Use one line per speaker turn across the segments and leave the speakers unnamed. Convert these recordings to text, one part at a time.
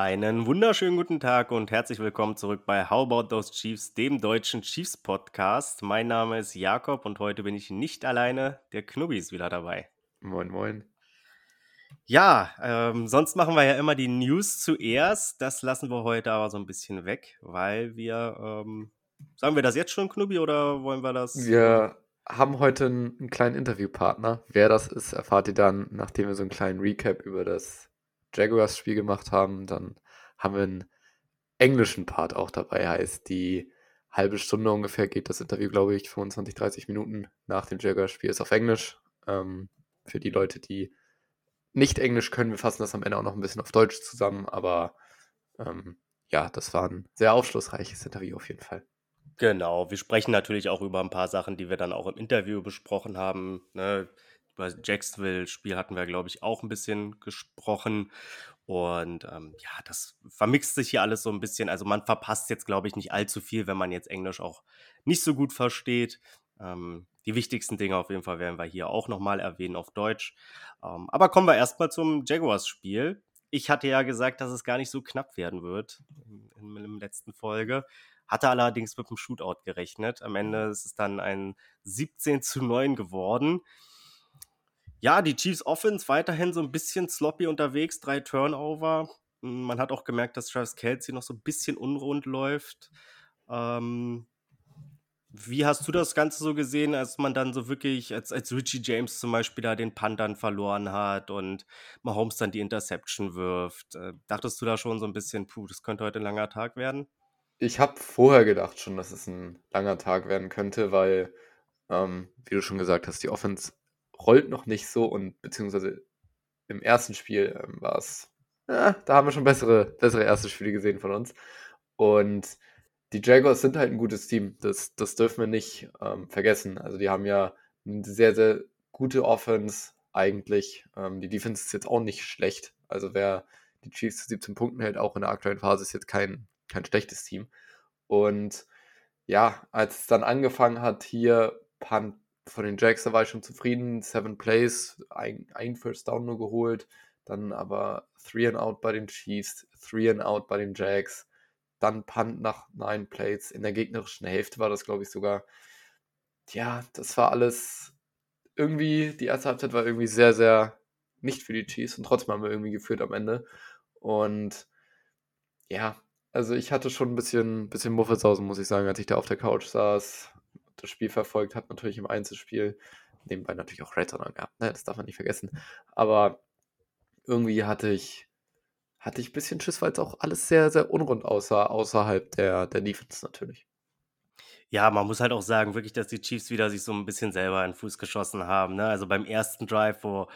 Einen wunderschönen guten Tag und herzlich willkommen zurück bei How About Those Chiefs, dem deutschen Chiefs Podcast. Mein Name ist Jakob und heute bin ich nicht alleine. Der Knubbi ist wieder dabei.
Moin, moin.
Ja, ähm, sonst machen wir ja immer die News zuerst. Das lassen wir heute aber so ein bisschen weg, weil wir, ähm, sagen wir das jetzt schon, Knubbi, oder wollen wir das?
Wir haben heute einen, einen kleinen Interviewpartner. Wer das ist, erfahrt ihr dann, nachdem wir so einen kleinen Recap über das Jaguars-Spiel gemacht haben. Dann haben wir einen englischen Part auch dabei, heißt die halbe Stunde ungefähr geht das Interview, glaube ich, 25, 30 Minuten nach dem Jaguars-Spiel ist auf Englisch. Ähm, für die Leute, die nicht Englisch können, wir fassen das am Ende auch noch ein bisschen auf Deutsch zusammen, aber ähm, ja, das war ein sehr aufschlussreiches Interview auf jeden Fall.
Genau, wir sprechen natürlich auch über ein paar Sachen, die wir dann auch im Interview besprochen haben. Ne? Über Jacksonville-Spiel hatten wir, glaube ich, auch ein bisschen gesprochen. Und ähm, ja, das vermixt sich hier alles so ein bisschen. Also man verpasst jetzt, glaube ich, nicht allzu viel, wenn man jetzt Englisch auch nicht so gut versteht. Ähm, die wichtigsten Dinge auf jeden Fall werden wir hier auch nochmal erwähnen auf Deutsch. Ähm, aber kommen wir erstmal zum Jaguars-Spiel. Ich hatte ja gesagt, dass es gar nicht so knapp werden wird in, der letzten Folge. Hatte allerdings mit dem Shootout gerechnet. Am Ende ist es dann ein 17 zu 9 geworden. Ja, die Chiefs Offense weiterhin so ein bisschen sloppy unterwegs, drei Turnover. Man hat auch gemerkt, dass Travis Kelsey noch so ein bisschen unrund läuft. Ähm, wie hast du das Ganze so gesehen, als man dann so wirklich, als, als Richie James zum Beispiel da den Punt verloren hat und Mahomes dann die Interception wirft? Äh, dachtest du da schon so ein bisschen, puh, das könnte heute ein langer Tag werden?
Ich habe vorher gedacht schon, dass es ein langer Tag werden könnte, weil, ähm, wie du schon gesagt hast, die Offense rollt noch nicht so und beziehungsweise im ersten Spiel ähm, war es, ja, da haben wir schon bessere, bessere erste Spiele gesehen von uns. Und die Jaguars sind halt ein gutes Team. Das, das dürfen wir nicht ähm, vergessen. Also die haben ja eine sehr, sehr gute Offense eigentlich. Ähm, die Defense ist jetzt auch nicht schlecht. Also wer die Chiefs zu 17 Punkten hält, auch in der aktuellen Phase, ist jetzt kein, kein schlechtes Team. Und ja, als es dann angefangen hat, hier Punt von den Jacks, da war ich schon zufrieden. Seven Plays, ein, ein First Down nur geholt. Dann aber Three and Out bei den Chiefs, Three and Out bei den Jacks dann Punt nach neun Plays. In der gegnerischen Hälfte war das, glaube ich, sogar. Ja, das war alles irgendwie, die erste Halbzeit war irgendwie sehr, sehr nicht für die Chiefs und trotzdem haben wir irgendwie geführt am Ende. Und ja, also ich hatte schon ein bisschen, bisschen Muffelsausen, muss ich sagen, als ich da auf der Couch saß, das Spiel verfolgt habe, natürlich im Einzelspiel. Nebenbei natürlich auch Red Zone gehabt, ne? das darf man nicht vergessen. Aber irgendwie hatte ich hatte ich ein bisschen Schiss, weil es auch alles sehr, sehr unrund aussah, außerhalb der, der Defense natürlich.
Ja, man muss halt auch sagen, wirklich, dass die Chiefs wieder sich so ein bisschen selber in den Fuß geschossen haben. Ne? Also beim ersten Drive, wo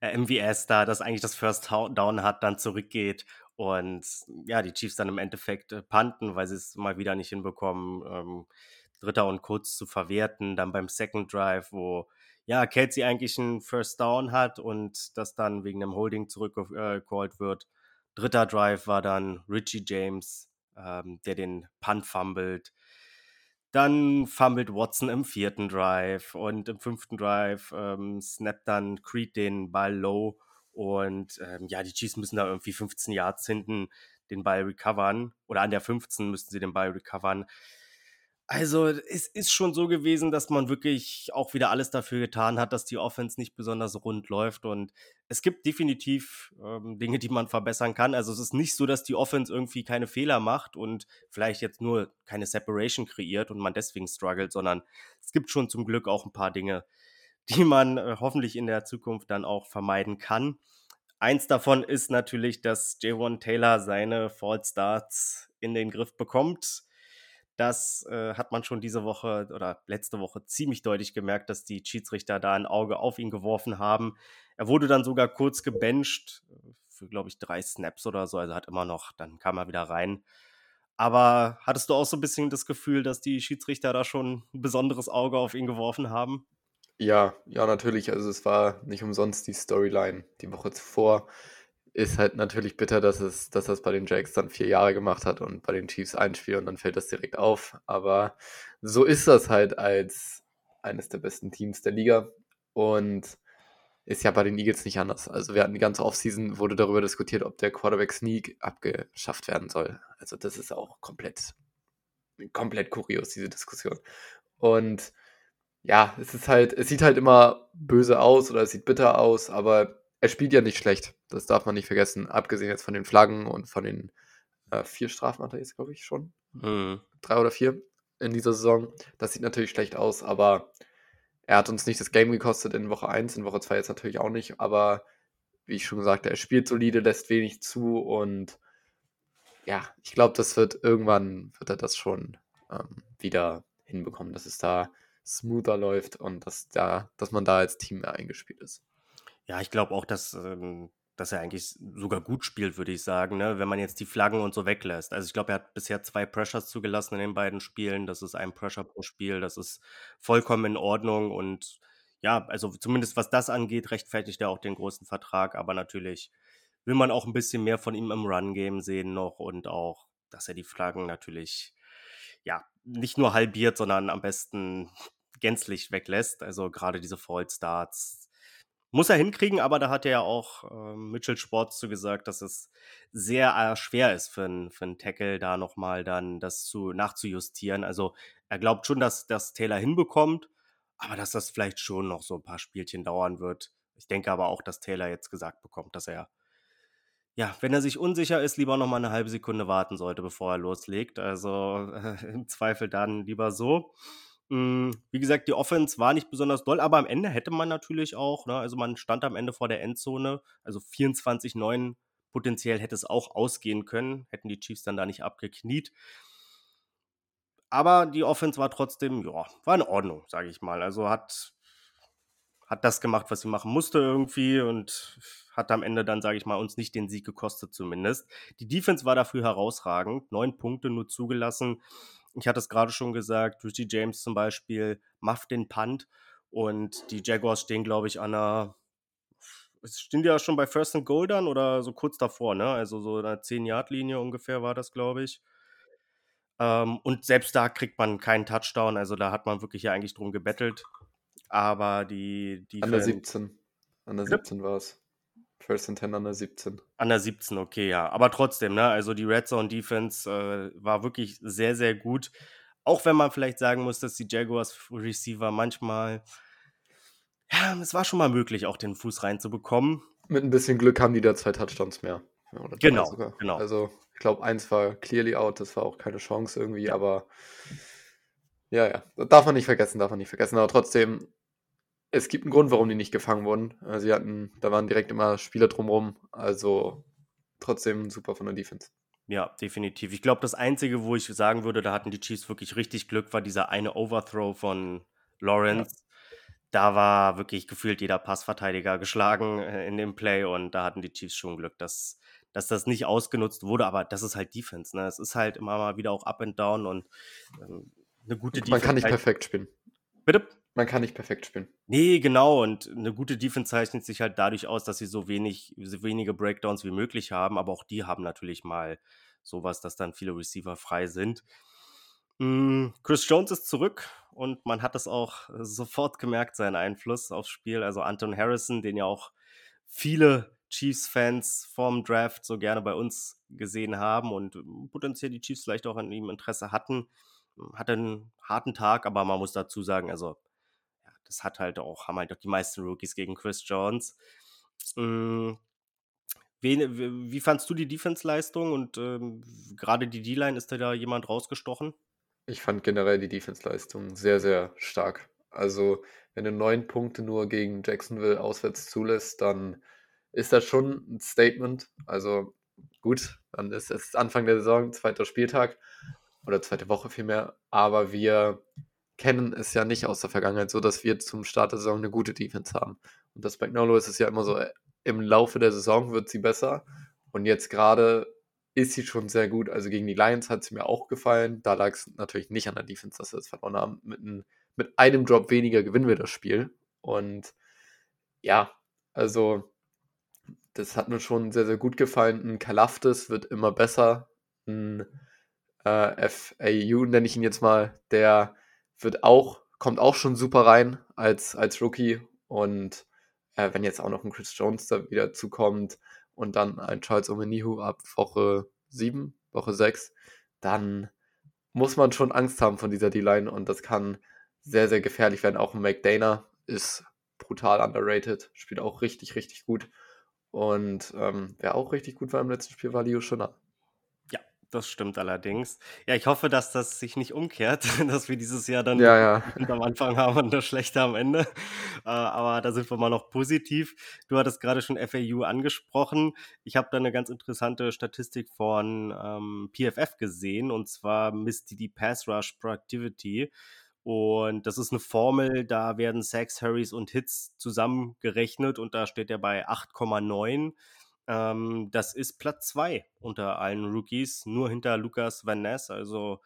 äh, MVS da das eigentlich das First Down hat, dann zurückgeht und ja, die Chiefs dann im Endeffekt äh, panten, weil sie es mal wieder nicht hinbekommen, ähm, Dritter und Kurz zu verwerten. Dann beim Second Drive, wo ja, Kelsey eigentlich einen First Down hat und das dann wegen einem Holding zurückgecallt äh, wird Dritter Drive war dann Richie James, ähm, der den Punt fummelt. Dann fummelt Watson im vierten Drive und im fünften Drive ähm, snappt dann Creed den Ball low und ähm, ja, die Chiefs müssen da irgendwie 15 Yards hinten den Ball recovern oder an der 15 müssten sie den Ball recovern. Also es ist schon so gewesen, dass man wirklich auch wieder alles dafür getan hat, dass die Offense nicht besonders rund läuft. Und es gibt definitiv ähm, Dinge, die man verbessern kann. Also es ist nicht so, dass die Offense irgendwie keine Fehler macht und vielleicht jetzt nur keine Separation kreiert und man deswegen struggelt, sondern es gibt schon zum Glück auch ein paar Dinge, die man äh, hoffentlich in der Zukunft dann auch vermeiden kann. Eins davon ist natürlich, dass J1 Taylor seine False Starts in den Griff bekommt das äh, hat man schon diese Woche oder letzte Woche ziemlich deutlich gemerkt, dass die Schiedsrichter da ein Auge auf ihn geworfen haben. Er wurde dann sogar kurz gebencht äh, für, glaube ich, drei Snaps oder so. Also hat immer noch, dann kam er wieder rein. Aber hattest du auch so ein bisschen das Gefühl, dass die Schiedsrichter da schon ein besonderes Auge auf ihn geworfen haben?
Ja, ja, natürlich. Also es war nicht umsonst die Storyline die Woche zuvor. Ist halt natürlich bitter, dass es, dass das bei den Jacks dann vier Jahre gemacht hat und bei den Chiefs ein Spiel und dann fällt das direkt auf. Aber so ist das halt als eines der besten Teams der Liga. Und ist ja bei den Eagles nicht anders. Also wir hatten die ganze Offseason, wurde darüber diskutiert, ob der Quarterback Sneak abgeschafft werden soll. Also das ist auch komplett, komplett kurios, diese Diskussion. Und ja, es ist halt, es sieht halt immer böse aus oder es sieht bitter aus, aber er spielt ja nicht schlecht. Das darf man nicht vergessen. Abgesehen jetzt von den Flaggen und von den äh, vier Strafen hat er jetzt, glaube ich, schon. Mhm. Drei oder vier in dieser Saison. Das sieht natürlich schlecht aus, aber er hat uns nicht das Game gekostet in Woche 1, in Woche 2 jetzt natürlich auch nicht, aber wie ich schon gesagt habe, er spielt solide, lässt wenig zu und ja, ich glaube, das wird irgendwann wird er das schon ähm, wieder hinbekommen, dass es da smoother läuft und dass da, dass man da als Team mehr eingespielt ist.
Ja, ich glaube auch, dass, ähm, dass er eigentlich sogar gut spielt, würde ich sagen, ne? wenn man jetzt die Flaggen und so weglässt. Also ich glaube, er hat bisher zwei Pressures zugelassen in den beiden Spielen. Das ist ein Pressure pro Spiel. Das ist vollkommen in Ordnung. Und ja, also zumindest was das angeht, rechtfertigt er auch den großen Vertrag. Aber natürlich will man auch ein bisschen mehr von ihm im Run-Game sehen noch und auch, dass er die Flaggen natürlich ja nicht nur halbiert, sondern am besten gänzlich weglässt. Also gerade diese Fallstarts muss er hinkriegen, aber da hat er ja auch äh, Mitchell Sports zu gesagt, dass es sehr äh, schwer ist für einen für Tackle da nochmal dann das zu nachzujustieren. Also er glaubt schon, dass das Taylor hinbekommt, aber dass das vielleicht schon noch so ein paar Spielchen dauern wird. Ich denke aber auch, dass Taylor jetzt gesagt bekommt, dass er ja, wenn er sich unsicher ist, lieber noch mal eine halbe Sekunde warten sollte, bevor er loslegt. Also äh, im Zweifel dann lieber so. Hm, wie gesagt, die Offense war nicht besonders doll, aber am Ende hätte man natürlich auch, ne, also man stand am Ende vor der Endzone, also 24-9 potenziell hätte es auch ausgehen können, hätten die Chiefs dann da nicht abgekniet. Aber die Offense war trotzdem, ja, war in Ordnung, sage ich mal. Also hat, hat das gemacht, was sie machen musste irgendwie und hat am Ende dann, sage ich mal, uns nicht den Sieg gekostet zumindest. Die Defense war dafür herausragend, neun Punkte nur zugelassen. Ich hatte es gerade schon gesagt, Richie James zum Beispiel macht den Punt und die Jaguars stehen, glaube ich, an einer stehen die ja schon bei First and Goal dann oder so kurz davor, ne? Also so eine 10-Yard-Linie ungefähr war das, glaube ich. Ähm, und selbst da kriegt man keinen Touchdown, also da hat man wirklich ja eigentlich drum gebettelt. Aber die, die
An der 17. An der 17 war es. First and 10 an der 17.
An der 17, okay, ja. Aber trotzdem, ne, also die Red Zone Defense äh, war wirklich sehr, sehr gut. Auch wenn man vielleicht sagen muss, dass die Jaguars Receiver manchmal, ja, es war schon mal möglich, auch den Fuß reinzubekommen.
Mit ein bisschen Glück haben die da zwei Touchdowns mehr.
genau, genau.
Also, ich glaube, eins war clearly out, das war auch keine Chance irgendwie, aber ja, ja, darf man nicht vergessen, darf man nicht vergessen. Aber trotzdem, es gibt einen Grund, warum die nicht gefangen wurden. Äh, sie hatten, da waren direkt immer Spieler drumherum. Also trotzdem super von der Defense.
Ja, definitiv. Ich glaube, das Einzige, wo ich sagen würde, da hatten die Chiefs wirklich richtig Glück, war dieser eine Overthrow von Lawrence. Ja. Da war wirklich gefühlt jeder Passverteidiger geschlagen äh, in dem Play und da hatten die Chiefs schon Glück, dass, dass das nicht ausgenutzt wurde. Aber das ist halt Defense. Ne? Es ist halt immer mal wieder auch up and down und ähm, eine gute
Defense. Man kann nicht perfekt spielen.
Bitte?
Man kann nicht perfekt spielen.
Nee, genau. Und eine gute Defense zeichnet sich halt dadurch aus, dass sie so wenig, so wenige Breakdowns wie möglich haben. Aber auch die haben natürlich mal sowas, dass dann viele Receiver frei sind. Hm, Chris Jones ist zurück und man hat es auch sofort gemerkt, seinen Einfluss aufs Spiel. Also Anton Harrison, den ja auch viele Chiefs-Fans vorm Draft so gerne bei uns gesehen haben und potenziell die Chiefs vielleicht auch an ihm Interesse hatten. Hat einen harten Tag, aber man muss dazu sagen, also das hat halt auch, haben halt auch die meisten Rookies gegen Chris Jones. Mhm. Wen, wie fandst du die Defense-Leistung und ähm, gerade die D-Line, ist da, da jemand rausgestochen?
Ich fand generell die Defense-Leistung sehr, sehr stark. Also, wenn du neun Punkte nur gegen Jacksonville auswärts zulässt, dann ist das schon ein Statement. Also, gut, dann ist es Anfang der Saison, zweiter Spieltag oder zweite Woche vielmehr, aber wir kennen es ja nicht aus der Vergangenheit so, dass wir zum Start der Saison eine gute Defense haben. Und das bei Gnolo ist es ja immer so, äh, im Laufe der Saison wird sie besser. Und jetzt gerade ist sie schon sehr gut. Also gegen die Lions hat sie mir auch gefallen. Da lag es natürlich nicht an der Defense, dass wir es verloren haben. Mit, ein, mit einem Drop weniger gewinnen wir das Spiel. Und ja, also das hat mir schon sehr, sehr gut gefallen. Ein Kalaftis wird immer besser. Ein äh, FAU nenne ich ihn jetzt mal. Der wird auch, kommt auch schon super rein als, als Rookie. Und äh, wenn jetzt auch noch ein Chris Jones da wieder zukommt und dann ein Charles Omenihu ab Woche 7, Woche 6, dann muss man schon Angst haben von dieser D-Line und das kann sehr, sehr gefährlich werden. Auch ein McDana ist brutal underrated, spielt auch richtig, richtig gut. Und ähm, wer auch richtig gut war im letzten Spiel, war Leo Schöner.
Das stimmt allerdings. Ja, ich hoffe, dass das sich nicht umkehrt, dass wir dieses Jahr dann
ja, ja.
am Anfang haben und das Schlechte am Ende. Äh, aber da sind wir mal noch positiv. Du hattest gerade schon FAU angesprochen. Ich habe da eine ganz interessante Statistik von ähm, PFF gesehen und zwar misst die die Pass Rush Productivity. Und das ist eine Formel, da werden Sacks, Hurries und Hits zusammengerechnet und da steht er bei 8,9. Ähm, das ist Platz 2 unter allen Rookies, nur hinter Lucas Van Ness. Also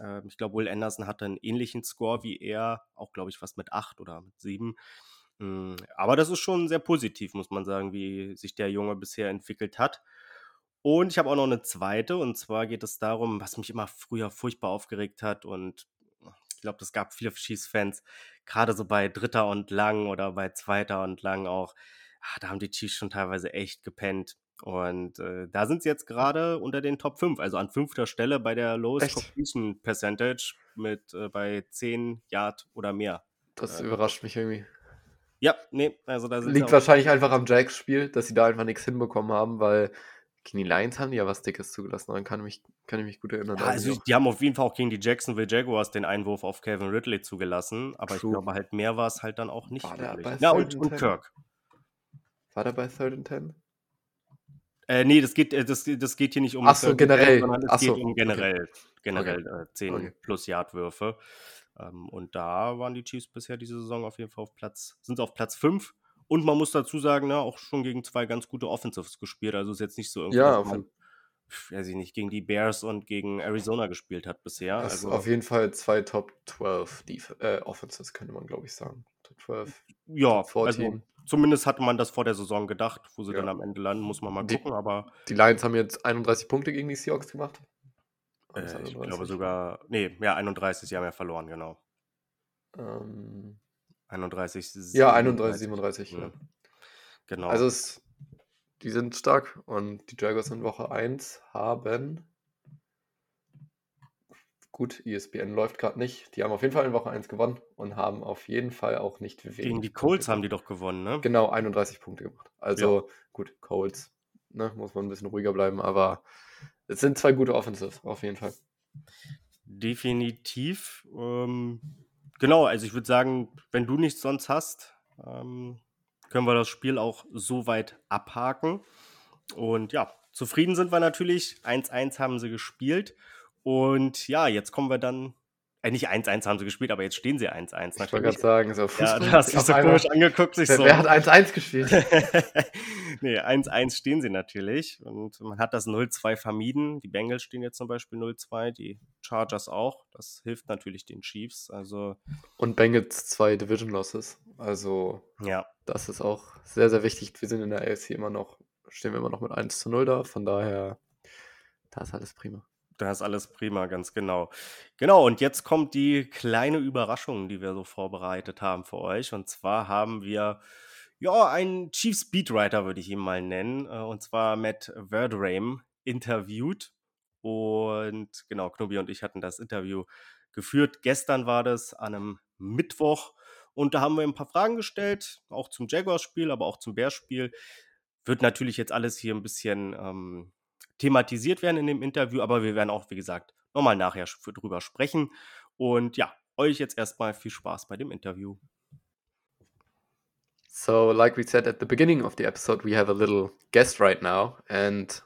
äh, ich glaube, Will Anderson hatte einen ähnlichen Score wie er, auch glaube ich fast mit 8 oder mit 7. Mm, aber das ist schon sehr positiv, muss man sagen, wie sich der Junge bisher entwickelt hat. Und ich habe auch noch eine zweite, und zwar geht es darum, was mich immer früher furchtbar aufgeregt hat und ich glaube, es gab viele Chiefs-Fans, gerade so bei Dritter und Lang oder bei Zweiter und Lang auch. Ach, da haben die Chiefs schon teilweise echt gepennt. Und äh, da sind sie jetzt gerade unter den Top 5, also an fünfter Stelle bei der Lowest echt? Completion Percentage mit äh, bei 10 Yard oder mehr.
Das äh, überrascht mich irgendwie.
Ja, nee, also da sind
Liegt wahrscheinlich einfach am Jacks-Spiel, dass sie da einfach nichts hinbekommen haben, weil gegen die Lions haben die ja was Dickes zugelassen, daran kann, mich, kann ich mich gut erinnern.
Ja, also die haben auf jeden Fall auch gegen die Jacksonville Jaguars den Einwurf auf Kevin Ridley zugelassen, aber True. ich glaube halt mehr war es halt dann auch nicht. War ja, und, und Kirk.
War der bei Third and Ten?
Äh, nee, das geht, äh, das, das geht hier nicht um
Ach so, generell.
sondern es
Ach
geht
so,
um generell, okay. generell
okay.
Äh, 10 okay. plus Yard-Würfe. Ähm, und da waren die Chiefs bisher diese Saison auf jeden Fall auf Platz, sind auf Platz 5 und man muss dazu sagen, ne, auch schon gegen zwei ganz gute Offensives gespielt. Also ist jetzt nicht so irgendwie,
ja,
man, weiß ich nicht, gegen die Bears und gegen Arizona gespielt hat bisher. Also,
auf jeden Fall zwei Top 12 Def äh, Offenses, könnte man, glaube ich, sagen. Top 12.
Ja, Top 14. also zumindest hatte man das vor der Saison gedacht, wo sie ja. dann am Ende landen, muss man mal
die,
gucken. Aber
die Lions haben jetzt 31 Punkte gegen die Seahawks gemacht.
Äh, ich glaube sogar, nee, ja, 31, sie haben ja verloren, genau.
Ähm,
31,
37. Ja, 31, 37. Ja.
Genau.
Also es, die sind stark und die Jaguars in Woche 1 haben. Gut, ESPN läuft gerade nicht. Die haben auf jeden Fall in Woche 1 gewonnen und haben auf jeden Fall auch nicht
wenig. Gegen die Colts Punkte haben die doch gewonnen, ne?
Genau, 31 Punkte gemacht. Also ja. gut, Colts, ne, muss man ein bisschen ruhiger bleiben, aber es sind zwei gute Offenses, auf jeden Fall.
Definitiv. Ähm, Genau, also ich würde sagen, wenn du nichts sonst hast, ähm, können wir das Spiel auch so weit abhaken. Und ja, zufrieden sind wir natürlich. 1-1 haben sie gespielt. Und ja, jetzt kommen wir dann äh, nicht 1-1 haben sie gespielt, aber jetzt stehen sie 1-1.
Ich wollte gerade sagen, so
Fußball. Ja, du hast dich so komisch angeguckt.
Wer,
so.
wer hat 1-1 gespielt?
nee, 1-1 stehen sie natürlich. Und man hat das 0-2 vermieden. Die Bengals stehen jetzt zum Beispiel 0-2, die Chargers auch. Das hilft natürlich den Chiefs. Also
Und Bengals zwei Division Losses. Also
ja.
das ist auch sehr, sehr wichtig. Wir sind in der AFC immer noch, stehen wir immer noch mit 1 0 da. Von daher, da ist alles prima.
Da ist alles prima, ganz genau. Genau, und jetzt kommt die kleine Überraschung, die wir so vorbereitet haben für euch. Und zwar haben wir ja einen Chief Speedwriter, würde ich ihn mal nennen, äh, und zwar Matt Verdrame interviewt. Und genau, Knobi und ich hatten das Interview geführt. Gestern war das an einem Mittwoch. Und da haben wir ein paar Fragen gestellt, auch zum Jaguars-Spiel, aber auch zum Bears-Spiel. Wird natürlich jetzt alles hier ein bisschen ähm, thematisiert werden in dem Interview, aber wir werden auch, wie gesagt, nochmal nachher drüber sprechen. Und ja, euch jetzt erstmal viel Spaß bei dem Interview.
So, like we said at the beginning of the episode, we have a little guest right now, and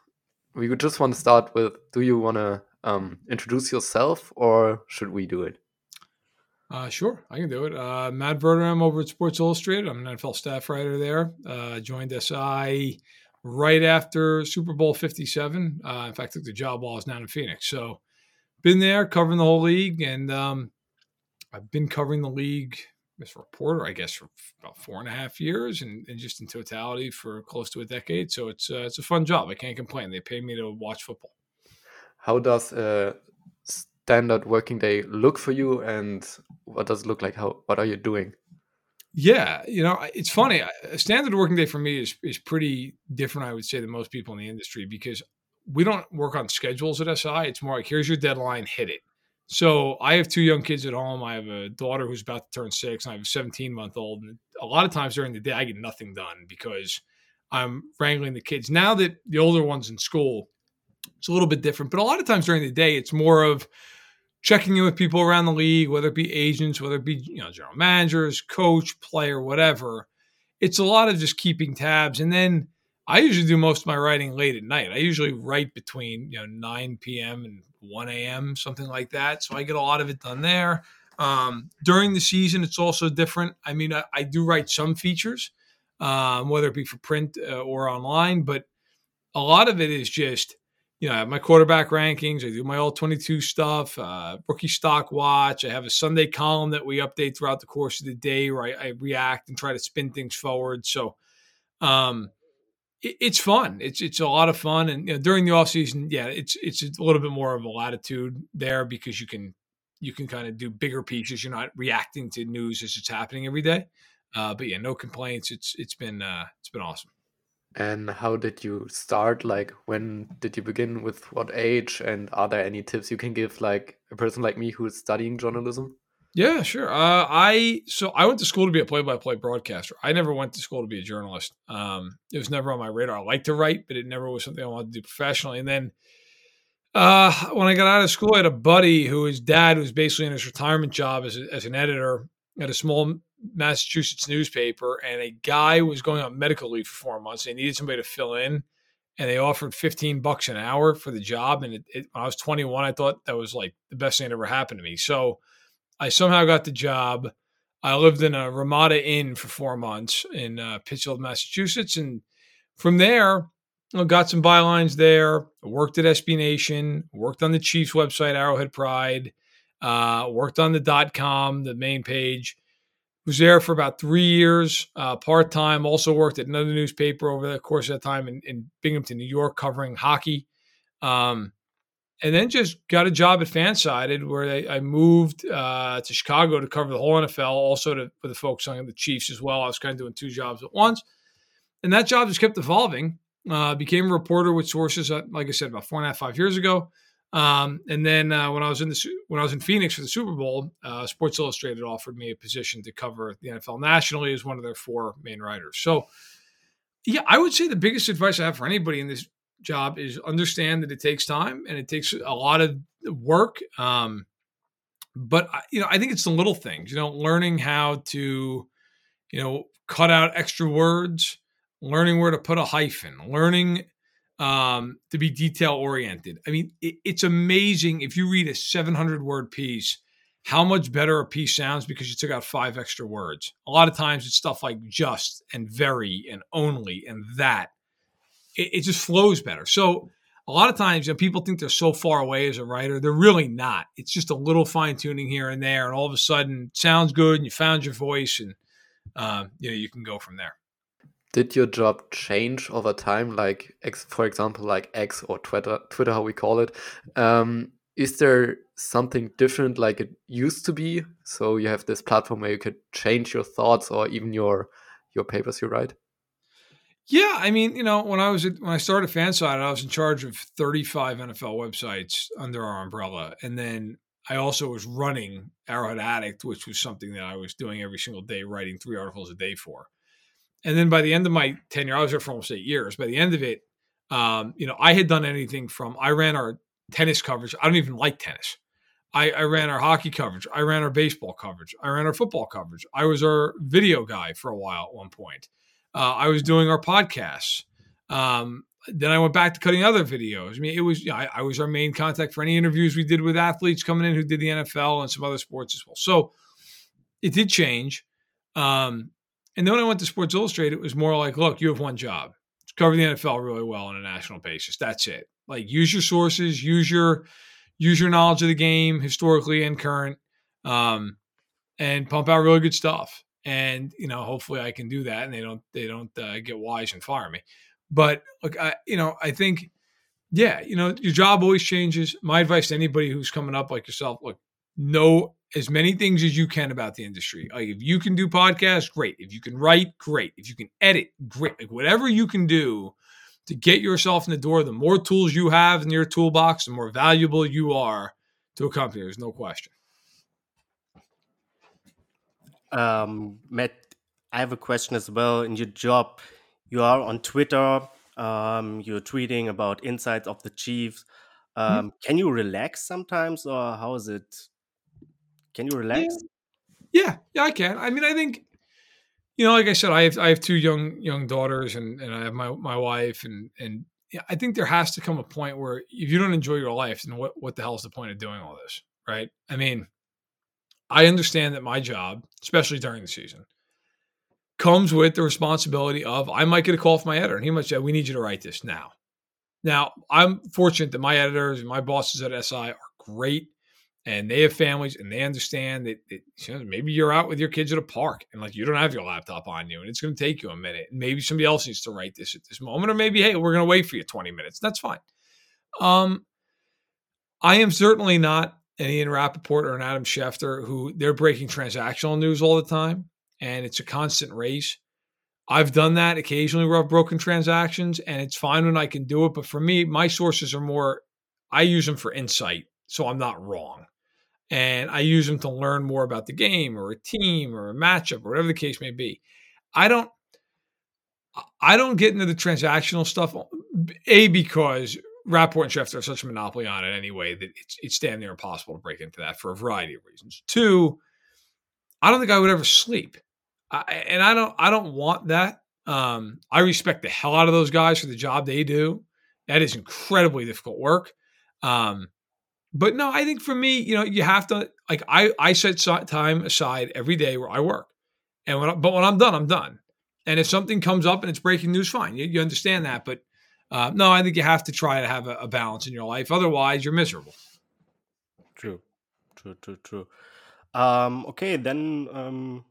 we would just want to start with do you want to um, introduce yourself or should we do it?
Uh, sure, I can do it. Uh, Matt Verder, I'm over at Sports Illustrated. I'm an NFL staff writer there. Uh, joined SI right after Super Bowl 57. Uh, in fact, took the job while I was down in Phoenix. So, been there covering the whole league, and um, I've been covering the league as a reporter, I guess, for about four and a half years, and, and just in totality for close to a decade. So it's uh, it's a fun job. I can't complain. They pay me to watch football.
How does a standard working day look for you, and what does it look like? How what are you doing?
Yeah, you know, it's funny. A standard working day for me is is pretty different, I would say, than most people in the industry because we don't work on schedules at SI. It's more like here's your deadline, hit it. So I have two young kids at home. I have a daughter who's about to turn six, and I have a 17 month old. And a lot of times during the day, I get nothing done because I'm wrangling the kids. Now that the older one's in school, it's a little bit different. But a lot of times during the day, it's more of checking in with people around the league, whether it be agents, whether it be you know general managers, coach, player, whatever. It's a lot of just keeping tabs, and then I usually do most of my writing late at night. I usually write between you know 9 p.m. and 1 a.m. something like that. So I get a lot of it done there. Um, during the season, it's also different. I mean, I, I do write some features, um, whether it be for print uh, or online, but a lot of it is just you know, I have my quarterback rankings. I do my all 22 stuff, uh, rookie stock watch. I have a Sunday column that we update throughout the course of the day where I, I react and try to spin things forward. So, um, it, it's fun. It's it's a lot of fun, and you know, during the off season, yeah, it's it's a little bit more of a latitude there because you can you can kind of do bigger pieces. You're not reacting to news as it's happening every day. Uh, but yeah, no complaints. It's it's been uh, it's been awesome.
And how did you start? Like, when did you begin? With what age? And are there any tips you can give, like a person like me who is studying journalism?
Yeah, sure. Uh, I so I went to school to be a play-by-play broadcaster. I never went to school to be a journalist. Um, it was never on my radar. I liked to write, but it never was something I wanted to do professionally. And then uh, when I got out of school, I had a buddy who his dad was basically in his retirement job as, a, as an editor at a small Massachusetts newspaper, and a guy was going on medical leave for four months. They needed somebody to fill in, and they offered 15 bucks an hour for the job. And it, it, when I was 21, I thought that was like the best thing that ever happened to me. So I somehow got the job. I lived in a Ramada Inn for four months in uh, Pittsfield, Massachusetts, and from there, I got some bylines there. worked at SB Nation. Worked on the Chiefs website, Arrowhead Pride. Uh, worked on the dot com, the main page was there for about three years, uh, part time. Also worked at another newspaper over the course of that time in, in Binghamton, New York, covering hockey. Um, and then just got a job at Fansided where I, I moved uh, to Chicago to cover the whole NFL, also to with a focus on the Chiefs as well. I was kind of doing two jobs at once, and that job just kept evolving. Uh, became a reporter with sources, uh, like I said, about four and a half, five years ago. Um, and then uh, when I was in the when I was in Phoenix for the Super Bowl, uh, Sports Illustrated offered me a position to cover the NFL nationally as one of their four main writers. So, yeah, I would say the biggest advice I have for anybody in this job is understand that it takes time and it takes a lot of work. Um, but you know, I think it's the little things. You know, learning how to, you know, cut out extra words, learning where to put a hyphen, learning um, to be detail oriented. I mean, it, it's amazing if you read a 700 word piece, how much better a piece sounds because you took out five extra words. A lot of times it's stuff like just and very and only and that. It, it just flows better. So a lot of times you know, people think they're so far away as a writer. They're really not. It's just a little fine tuning here and there, and all of a sudden sounds good, and you found your voice, and uh, you know you can go from there
did your job change over time like X, for example like x or twitter twitter how we call it? Um, is there something different like it used to be? So you have this platform where you could change your thoughts or even your your papers you write?
Yeah i mean you know when i was when i started fanside i was in charge of 35 nfl websites under our umbrella. And then i also was running arrowhead addict which was something that i was doing every single day writing three articles a day for and then by the end of my tenure, I was there for almost eight years. By the end of it, um, you know, I had done anything from I ran our tennis coverage. I don't even like tennis. I, I, ran our hockey coverage. I ran our baseball coverage. I ran our football coverage. I was our video guy for a while at one point. Uh, I was doing our podcasts. Um, then I went back to cutting other videos. I mean, it was you know, I, I, was our main contact for any interviews we did with athletes coming in who did the NFL and some other sports as well. So it did change. Um, and then when I went to Sports Illustrated, it was more like, look, you have one job. It's Cover the NFL really well on a national basis. That's it. Like use your sources, use your use your knowledge of the game, historically and current. Um, and pump out really good stuff. And you know, hopefully, I can do that, and they don't they don't uh, get wise and fire me. But look, I you know, I think, yeah, you know, your job always changes. My advice to anybody who's coming up like yourself, look, know as many things as you can about the industry. Like if you can do podcasts, great. If you can write, great. If you can edit, great. Like whatever you can do to get yourself in the door, the more tools you have in your toolbox, the more valuable you are to a company. There's no question.
Um, Matt, I have a question as well. In your job, you are on Twitter. Um, you're tweeting about insights of the Chiefs.
Mm-hmm.
Um, Can you relax sometimes, or how is it? Can you relax?
Yeah, yeah, I can. I mean, I think you know, like I said, I have I have two young young daughters, and and I have my my wife, and and yeah, I think there has to come a point where if you don't enjoy your life, then what what the hell is the point of doing all this, right? I mean, I understand that my job, especially during the season, comes with the responsibility of I might get a call from my editor, and he might say, "We need you to write this now." Now, I'm fortunate that my editors and my bosses at SI are great and they have families and they understand that, that you know, maybe you're out with your kids at a park and like you don't have your laptop on you and it's going to take you a minute and maybe somebody else needs to write this at this moment or maybe hey we're going to wait for you 20 minutes that's fine. Um i am certainly not an ian rappaport or an adam schefter who they're breaking transactional news all the time and it's a constant race. I've done that occasionally where i've broken transactions and it's fine when i can do it but for me my sources are more i use them for insight so i'm not wrong and I use them to learn more about the game or a team or a matchup or whatever the case may be. I don't I don't get into the transactional stuff. A because Rapport and Schefter have such a monopoly on it anyway that it's it's damn near impossible to break into that for a variety of reasons. Two, I don't think I would ever sleep, I, and I don't I don't want that. Um, I respect the hell out of those guys for the job they do. That is incredibly difficult work. Um, but no, I think for me, you know, you have to like I I set time aside every day where I work, and when I, but when I'm done, I'm done. And if something comes up and it's breaking news, fine, you, you understand that. But uh, no, I think you have to try to have a, a balance in your life. Otherwise, you're miserable.
True, true, true, true. Um, okay, then um,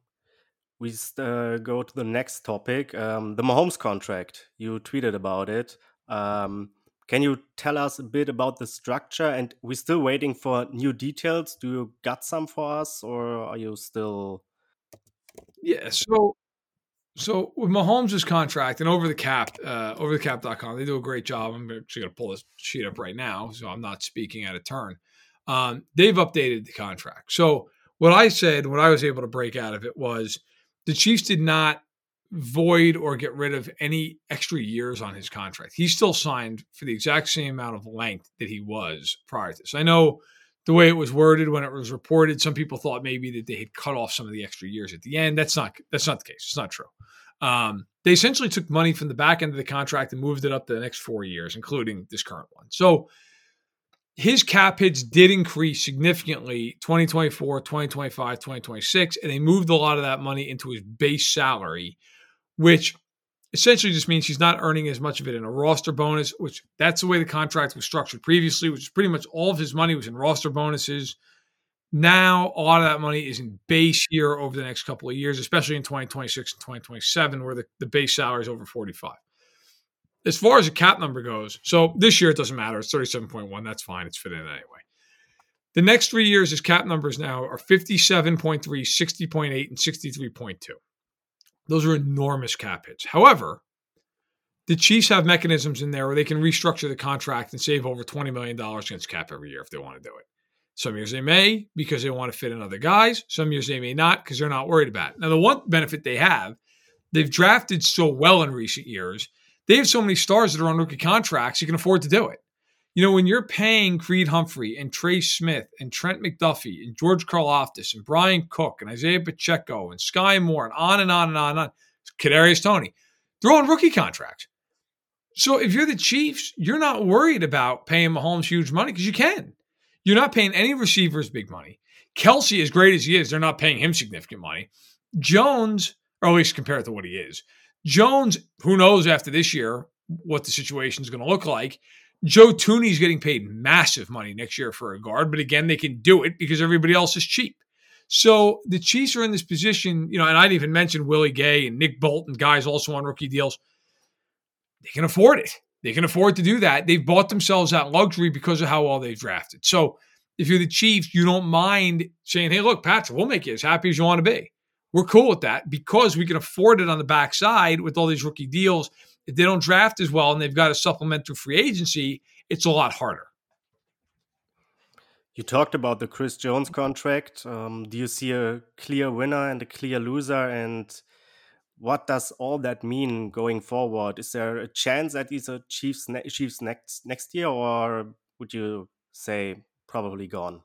we uh, go to the next topic, um, the Mahomes contract. You tweeted about it. Um, can you tell us a bit about the structure? And we're still waiting for new details. Do you got some for us, or are you still?
Yeah. So, so with Mahomes' contract and over the cap, uh, over the cap.com, they do a great job. I'm actually going to pull this sheet up right now, so I'm not speaking out of turn. Um, they've updated the contract. So what I said, what I was able to break out of it was the Chiefs did not void or get rid of any extra years on his contract. He's still signed for the exact same amount of length that he was prior to this. I know the way it was worded when it was reported, some people thought maybe that they had cut off some of the extra years at the end. That's not that's not the case. It's not true. Um, they essentially took money from the back end of the contract and moved it up to the next four years, including this current one. So his cap hits did increase significantly 2024, 2025, 2026, and they moved a lot of that money into his base salary which essentially just means he's not earning as much of it in a roster bonus, which that's the way the contract was structured previously, which is pretty much all of his money was in roster bonuses. Now, a lot of that money is in base year over the next couple of years, especially in 2026 and 2027, where the, the base salary is over 45. As far as the cap number goes, so this year it doesn't matter. It's 37.1. That's fine. It's fit in anyway. The next three years, his cap numbers now are 57.3, 60.8, and 63.2. Those are enormous cap hits. However, the Chiefs have mechanisms in there where they can restructure the contract and save over $20 million against cap every year if they want to do it. Some years they may because they want to fit in other guys. Some years they may not because they're not worried about it. Now, the one benefit they have, they've drafted so well in recent years. They have so many stars that are on rookie contracts, you can afford to do it. You know, when you're paying Creed Humphrey and Trey Smith and Trent McDuffie and George Karlaftis and Brian Cook and Isaiah Pacheco and Sky Moore and on and on and on and on, Kadarius Toney, they're on rookie contracts. So if you're the Chiefs, you're not worried about paying Mahomes huge money because you can. You're not paying any receivers big money. Kelsey, as great as he is, they're not paying him significant money. Jones, or at least compared to what he is, Jones, who knows after this year what the situation is going to look like. Joe Thuney's getting paid massive money next year for a guard, but again, they can do it because everybody else is cheap. So the Chiefs are in this position, you know, and I didn't even mention Willie Gay and Nick Bolton, guys also on rookie deals. They can afford it. They can afford to do that. They've bought themselves that luxury because of how well they've drafted. So if you're the Chiefs, you don't mind saying, hey, look, Patrick, we'll make you as happy as you want to be. We're cool with that because we can afford it on the backside with all these rookie deals. If they don't draft as well and they've got to supplement through free agency, it's a lot harder.
You talked about the Chris Jones contract. Um, do you see a clear winner and a clear loser? And what does all that mean going forward? Is there a chance that he's a Chiefs ne- Chiefs next next year, or would you say probably gone?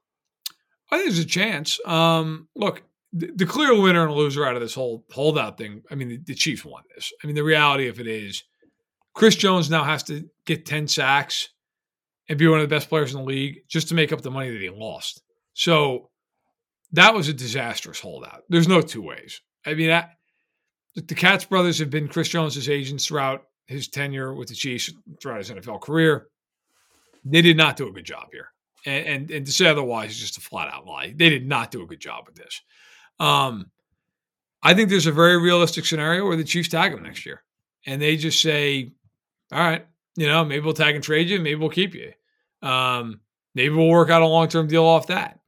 I think there's a chance. Um, look, the, clear winner and loser out of this whole holdout thing. I mean, the, the Chiefs won this. I mean, the reality of it is, Chris Jones now has to get ten sacks and be one of the best players in the league just to make up the money that he lost. So that was a disastrous holdout. There's no two ways. I mean, that, the Katz brothers have been Chris Jones's agents throughout his tenure with the Chiefs, throughout his NFL career. They did not do a good job here. And, and, and to say otherwise is just a flat out lie. They did not do a good job with this. Um, I think there's a very realistic scenario where the Chiefs tag him next year. And they just say, all right, you know, maybe we'll tag and trade you, maybe we'll keep you. Um, maybe we'll work out a long term deal off that.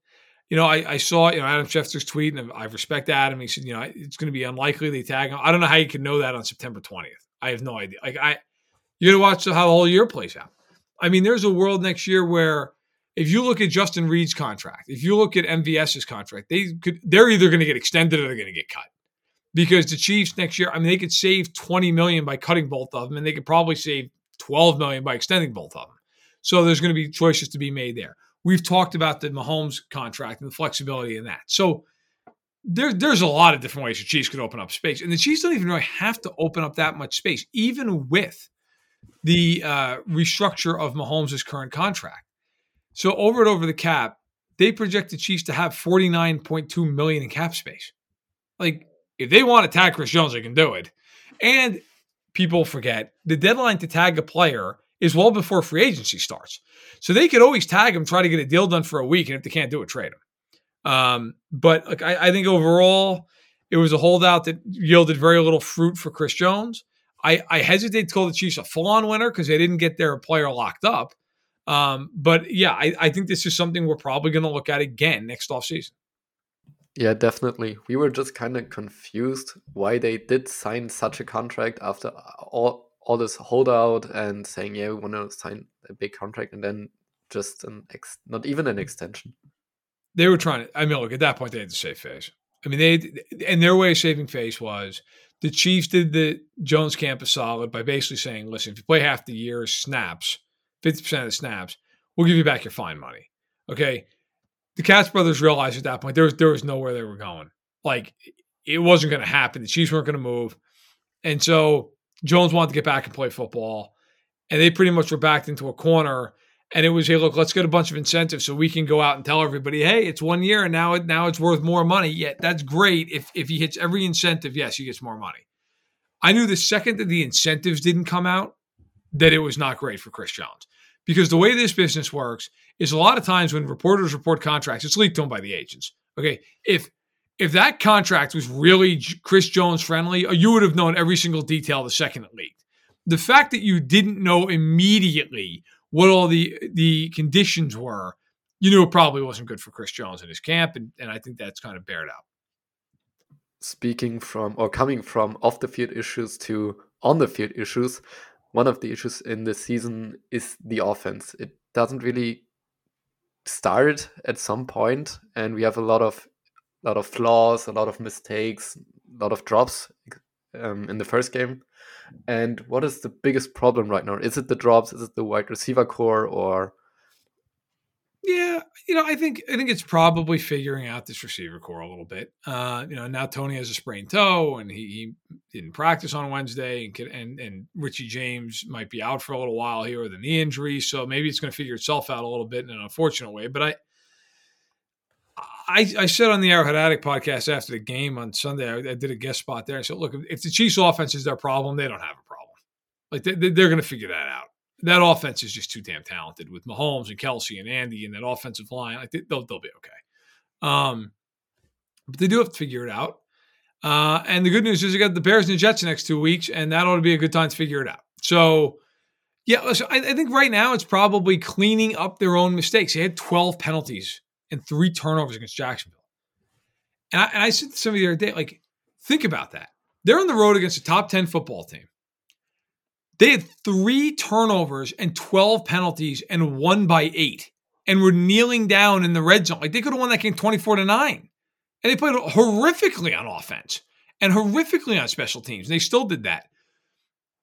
You know, I, I, saw you know Adam Schefter's tweet, and I respect Adam. He said, you know, it's going to be unlikely they tag him. I don't know how you can know that on September 20th. I have no idea. Like I, you got to watch how the whole year plays out. I mean, there's a world next year where if you look at Justin Reed's contract, if you look at MVS's contract, they could they're either going to get extended or they're going to get cut. Because the Chiefs next year, I mean, they could save 20 million by cutting both of them, and they could probably save 12 million by extending both of them. So there's going to be choices to be made there. We've talked about the Mahomes contract and the flexibility in that. So there, there's a lot of different ways the Chiefs could open up space. And the Chiefs don't even really have to open up that much space, even with the uh, restructure of Mahomes' current contract. So over and over the cap, they project the Chiefs to have 49.2 million in cap space. Like if they want to tag Chris Jones, they can do it. And people forget the deadline to tag a player is well before free agency starts. So they could always tag him, try to get a deal done for a week, and if they can't do it, trade him. Um, but like I, I, think overall, it was a holdout that yielded very little fruit for Chris Jones. I, I hesitate to call the Chiefs a full-on winner because they didn't get their player locked up. Um, but yeah, I, I think this is something we're probably going to look at again next offseason.
Yeah, definitely. We were just kind of confused why they did sign such a contract after all all this holdout and saying, yeah, we want to sign a big contract, and then just an ex- not even an extension.
They were trying to. I mean, look at that point, they had to save face. I mean, they and their way of saving face was the Chiefs did the Jones camp campus solid by basically saying, listen, if you play half the year snaps, fifty percent of the snaps, we'll give you back your fine money. Okay. The Katz brothers realized at that point there was there was nowhere they were going. Like it wasn't going to happen. The Chiefs weren't going to move, and so Jones wanted to get back and play football, and they pretty much were backed into a corner. And it was, hey, look, let's get a bunch of incentives so we can go out and tell everybody, hey, it's one year and now it now it's worth more money. Yeah, that's great. If if he hits every incentive, yes, he gets more money. I knew the second that the incentives didn't come out, that it was not great for Chris Jones. Because the way this business works is a lot of times when reporters report contracts, it's leaked to them by the agents. Okay. If if that contract was really Chris Jones friendly, uh, you would have known every single detail the second it leaked. The fact that you didn't know immediately what all the the conditions were, you knew it probably wasn't good for Chris Jones and his camp, and, and I think that's kind of bared out.
Speaking from or coming from off the field issues to on the field issues, one of the issues in this season is the offense. It doesn't really start at some point, and we have a lot of a lot of flaws, a lot of mistakes, a lot of drops um, in the first game. And what is the biggest problem right now? Is it the drops? Is it the wide receiver core, or?
Yeah, you know, I think I think it's probably figuring out this receiver core a little bit. Uh, you know, now Tony has a sprained toe, and he, he didn't practice on Wednesday, and, and and Richie James might be out for a little while here with a knee injury, so maybe it's going to figure itself out a little bit in an unfortunate way. But I, I, I said on the Arrowhead Addict podcast after the game on Sunday, I, I, did a guest spot there. I said, look, if the Chiefs' offense is their problem, they don't have a problem. Like they, they're going to figure that out. That offense is just too damn talented with Mahomes and Kelsey and Andy and that offensive line. Like they, will they'll be okay. Um, But they do have to figure it out. Uh, and the good news is you got the Bears and the Jets the next two weeks, and that ought to be a good time to figure it out. So, yeah, listen, I, I think right now it's probably cleaning up their own mistakes. They had 12 penalties and three turnovers against Jacksonville. And I, and I said to somebody the other day, like, think about that. They're on the road against a top 10 football team. They had three turnovers and 12 penalties and won by eight and were kneeling down in the red zone. Like they could have won that game 24 to 9. And they played horrifically on offense and horrifically on special teams. They still did that.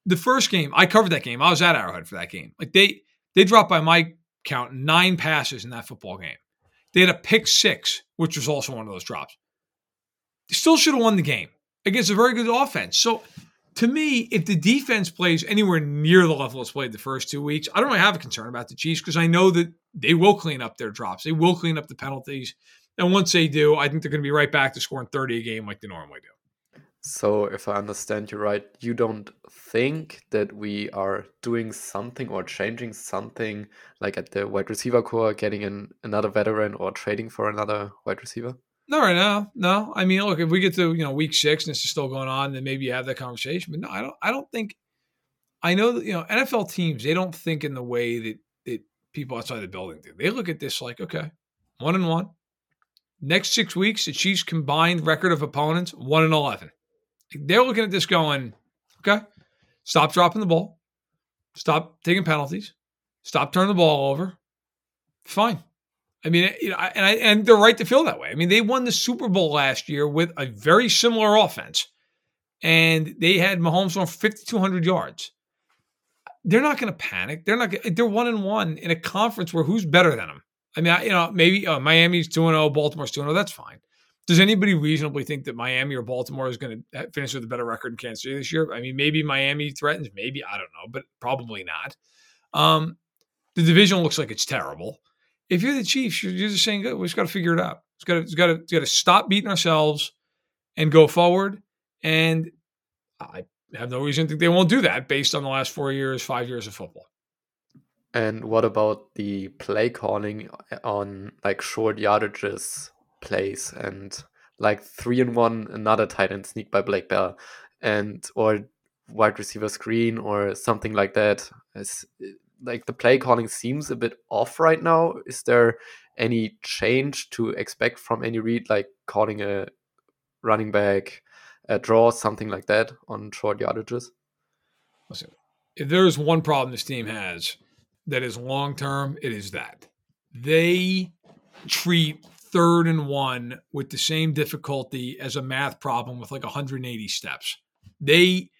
The first game, I covered that game. I was at Arrowhead for that game. Like they they dropped by my count nine passes in that football game. They had a pick six, which was also one of those drops. They still should have won the game against a very good offense. So to me, if the defense plays anywhere near the level it's played the first two weeks, I don't really have a concern about the Chiefs because I know that they will clean up their drops. They will clean up the penalties. And once they do, I think they're going to be right back to scoring 30 a game like they normally do.
So, if I understand you right, you don't think that we are doing something or changing something like at the wide receiver core, getting in another veteran or trading for another wide receiver?
Not right now. No. I mean, look, if we get to, you know, week six and this is still going on, then maybe you have that conversation. But no, I don't I don't think I know that, you know, NFL teams, they don't think in the way that, that people outside the building do. They look at this like, okay, one and one. Next six weeks, the Chiefs combined record of opponents, one and eleven. They're looking at this going, okay, stop dropping the ball, stop taking penalties, stop turning the ball over. Fine. I mean, you know, and I, and they're right to feel that way. I mean, they won the Super Bowl last year with a very similar offense, and they had Mahomes on 5,200 yards. They're not going to panic. They're not. They're one and one in a conference where who's better than them? I mean, you know, maybe uh, Miami's two and zero, Baltimore's two and zero. That's fine. Does anybody reasonably think that Miami or Baltimore is going to finish with a better record in Kansas City this year? I mean, maybe Miami threatens, maybe I don't know, but probably not. Um, the division looks like it's terrible if you're the Chiefs, you're, you're just saying, we just got to figure it out. It's got to, it's got to, got to stop beating ourselves and go forward. And I have no reason to think they won't do that based on the last four years, five years of football.
And what about the play calling uh, on like short yardages plays and like three and one another tight end sneak by Blake Bell and or wide receiver screen or something like that? Is, like the play calling seems a bit off right now. Is there any change to expect from any read, like calling a running back a draw, something like that on short yardages?
If there's one problem this team has that is long term, it is that they treat third and one with the same difficulty as a math problem with like 180 steps. They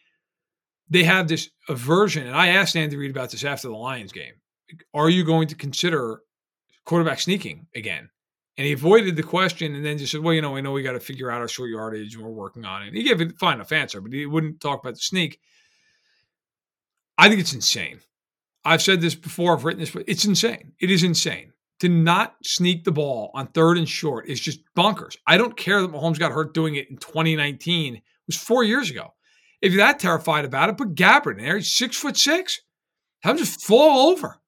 they have this aversion. And I asked Andy Reid about this after the Lions game. Are you going to consider quarterback sneaking again? And he avoided the question and then just said, well, you know, we know we got to figure out our short yardage and we're working on it. And he gave a fine enough answer, but he wouldn't talk about the sneak. I think it's insane. I've said this before, I've written this, but it's insane. It is insane. To not sneak the ball on third and short is just bonkers. I don't care that Mahomes got hurt doing it in 2019. It was four years ago. If you're that terrified about it, put Gabbert in there. He's six foot six. Have him just fall over.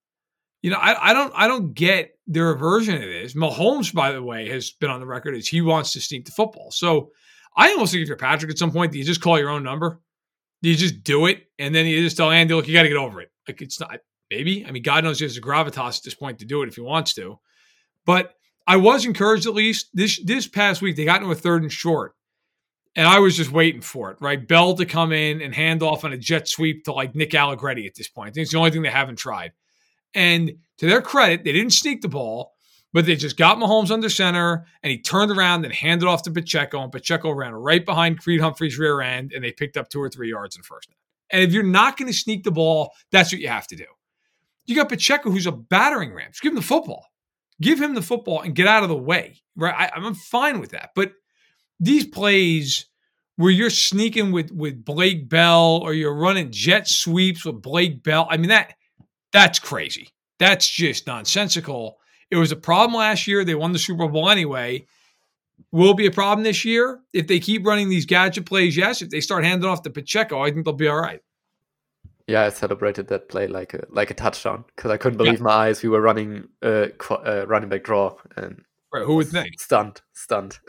You know, I, I don't I don't get their aversion to this. Mahomes, by the way, has been on the record as he wants to sneak the football. So I almost think if you're Patrick at some point, you just call your own number? Do you just do it? And then you just tell Andy, look, you got to get over it. Like it's not, maybe. I mean, God knows he has the gravitas at this point to do it if he wants to. But I was encouraged at least this this past week. They got into a third and short. And I was just waiting for it, right? Bell to come in and hand off on a jet sweep to like Nick Allegretti at this point. I think it's the only thing they haven't tried. And to their credit, they didn't sneak the ball, but they just got Mahomes under center and he turned around and handed off to Pacheco. And Pacheco ran right behind Creed Humphrey's rear end and they picked up two or three yards in first. And if you're not going to sneak the ball, that's what you have to do. You got Pacheco, who's a battering ram. Just give him the football. Give him the football and get out of the way. Right? I, I'm fine with that. But these plays where you're sneaking with with Blake Bell or you're running jet sweeps with Blake Bell. I mean that that's crazy. That's just nonsensical. It was a problem last year. They won the Super Bowl anyway. Will be a problem this year if they keep running these gadget plays. Yes, if they start handing off to Pacheco, I think they'll be all right.
Yeah, I celebrated that play like a like a touchdown because I couldn't believe yeah. my eyes. We were running a uh, uh, running back draw and
right, who would think
stunned, stunned.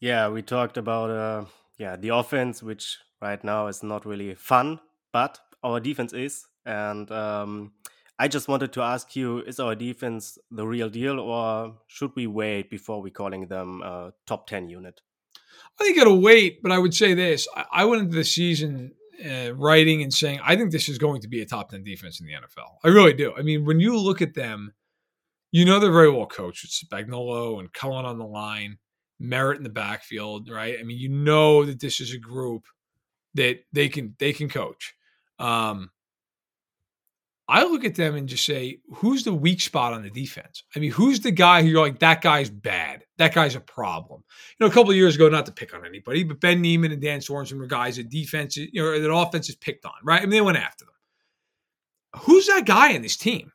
Yeah, we talked about uh, yeah the offense, which right now is not really fun, but our defense is. And um, I just wanted to ask you: Is our defense the real deal, or should we wait before we calling them a top ten unit?
I think it'll wait, but I would say this: I, I went into the season uh, writing and saying I think this is going to be a top ten defense in the NFL. I really do. I mean, when you look at them, you know they're very well coached. It's Spagnuolo and Cullen on the line. Merritt in the backfield, right? I mean, you know that this is a group that they can they can coach. Um, I look at them and just say, who's the weak spot on the defense? I mean, who's the guy who you're like, that guy's bad. That guy's a problem. You know, a couple years ago, not to pick on anybody, but Ben Niemann and Dan Sorensen were guys that defense, you know, that offense is picked on, right? I mean, they went after them. Who's that guy in this team?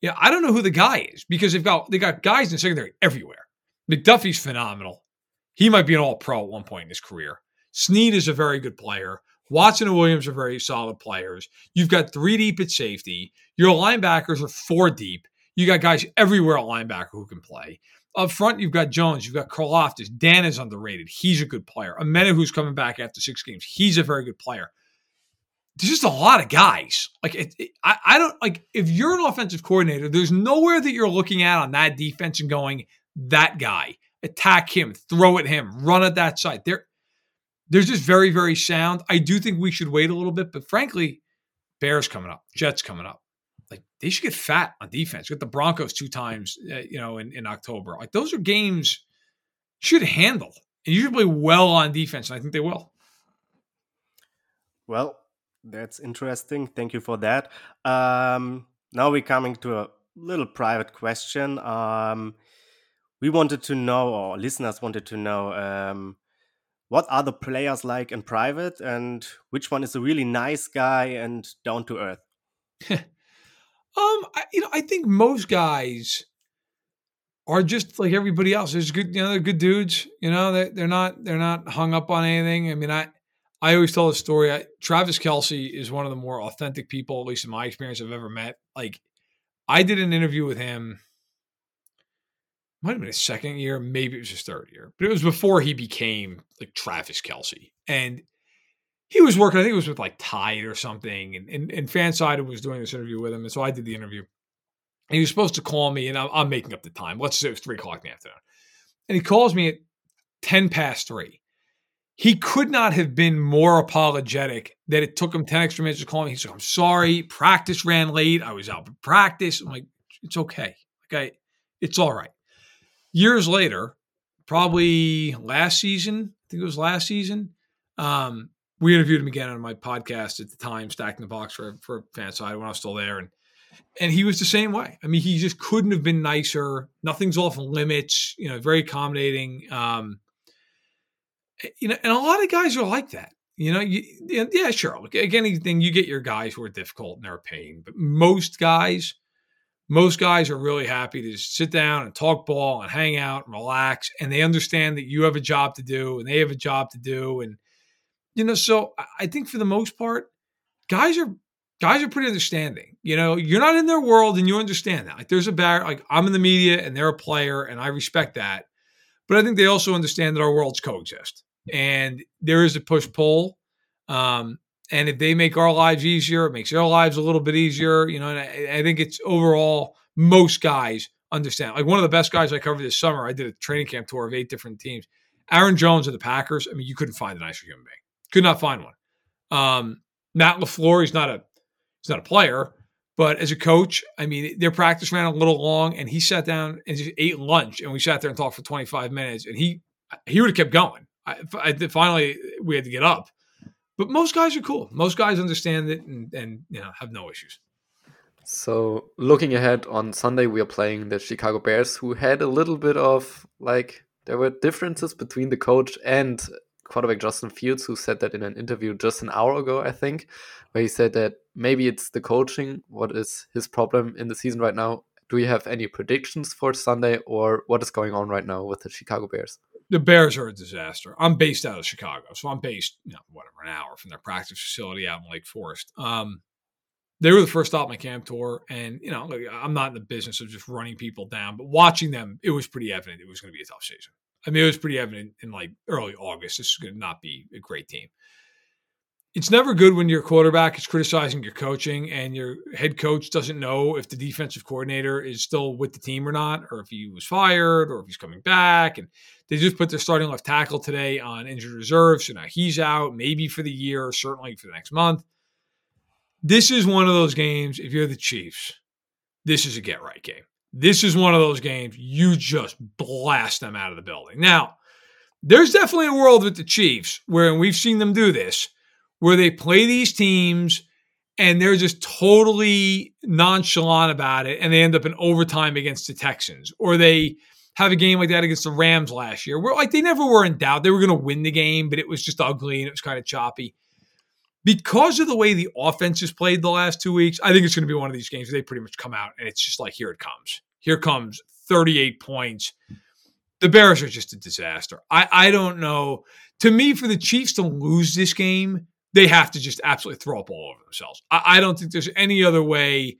Yeah, I don't know who the guy is because they've got they got guys in secondary everywhere. McDuffie's phenomenal. He might be an all pro at one point in his career. Snead is a very good player. Watson and Williams are very solid players. You've got three deep at safety. Your linebackers are four deep. You got guys everywhere at linebacker who can play. Up front, you've got Jones. You've got Karlaftis. Dan is underrated. He's a good player. Amena, who's coming back after six games, he's a very good player. There's just a lot of guys. Like it, it, I, I don't like if you're an offensive coordinator. There's nowhere that you're looking at on that defense and going, that guy, attack him, throw at him, run at that side. They're they're just very, very sound. I do think we should wait a little bit, but frankly, Bears coming up, Jets coming up. Like they should get fat on defense. Get the Broncos two times, uh, you know, in, in October. Like those are games should handle, and play well on defense. And I think they will.
Well, that's interesting. Thank you for that. Um, now we're coming to a little private question. Um, we wanted to know, or listeners wanted to know, um, what are the players like in private, and which one is a really nice guy and down to earth?
um, I, you know, I think most guys are just like everybody else. There's good, you know, they're good dudes. You know, they they're not they're not hung up on anything. I mean, I I always tell the story. I, Travis Kelsey is one of the more authentic people, at least in my experience, I've ever met. Like, I did an interview with him might have been his second year, maybe it was his third year, but it was before he became like Travis Kelsey. And he was working, I think it was with like Tide or something. And, and, and Fansided was doing this interview with him. And so I did the interview. And he was supposed to call me, and I'm, I'm making up the time. Let's say it was three o'clock in the afternoon. And he calls me at 10 past three. He could not have been more apologetic that it took him 10 extra minutes to call me. He's like, I'm sorry. Practice ran late. I was out of practice. I'm like, it's okay. Okay. It's all right years later, probably last season, I think it was last season, um, we interviewed him again on my podcast at the time, Stacking the Box for for Fanside when I was still there, and and he was the same way. I mean, he just couldn't have been nicer. Nothing's off limits. You know, very accommodating. Um, eh, you know, and a lot of guys are like that. You know, you, yeah, sure. Again, anything you get your guys who are difficult and they're a pain, but most guys most guys are really happy to just sit down and talk ball and hang out and relax and they understand that you have a job to do and they have a job to do and you know so i think for the most part guys are guys are pretty understanding you know? You're not in their world and you understand that. Like there's a bar like i'm in the media and they're a player and i respect that but i think they also understand that our worlds coexist and there is a push pull um, and if they make our lives easier, it makes their lives a little bit easier. You know, and I, I think it's overall most guys understand. Like one of the best guys I covered this summer, I did a training camp tour of eight different teams. Aaron Jones of the Packers. I mean, you couldn't find a nicer human being. Could not find one. Um, Matt LaFleur, he's not a he's not a player, but as a coach, I mean, their practice ran a little long, and he sat down and just ate lunch, and we sat there and talked for 25 minutes, and he he would have kept going. I, I, finally, we had to get up but most guys are cool. Most guys understand it and, and you know have no issues.
So looking ahead on Sunday, we are playing the Chicago Bears, who had a little bit of like there were differences between the coach and quarterback Justin Fields, who said that in an interview just an hour ago, I think, where he said that maybe it's the coaching. What is his problem in the season right now? Do you have any predictions for Sunday, or what is going on right now with the Chicago Bears?
The Bears are a disaster. I'm based out of Chicago, so I'm based, you know, whatever, an hour from their practice facility out in Lake Forest. Um, they were the first stop my camp tour, and you know, I'm not in the business of just running people down, but watching them, it was pretty evident it was going to be a tough season. I mean, it was pretty evident in like early August. This is going to not be a great team. It's never good when your quarterback is criticizing your coaching and your head coach doesn't know if the defensive coordinator is still with the team or not, or if he was fired, or if he's coming back. And they just put their starting left tackle today on injured reserve. So now he's out, maybe for the year, certainly for the next month. This is one of those games, if you're the Chiefs, this is a get right game. This is one of those games you just blast them out of the building. Now, there's definitely a world with the Chiefs where we've seen them do this, where they play these teams and they're just totally nonchalant about it and they end up in overtime against the Texans or they have a game like that against the Rams last year where like they never were in doubt they were going to win the game but it was just ugly and it was kind of choppy because of the way the offense has played the last two weeks, I think it's going to be one of these games where they pretty much come out and it's just like, here it comes. Here comes 38 points. The Bears are just a disaster. I, I don't know. To me, for the Chiefs to lose this game, they have to just absolutely throw up all over themselves. I, I don't think there's any other way.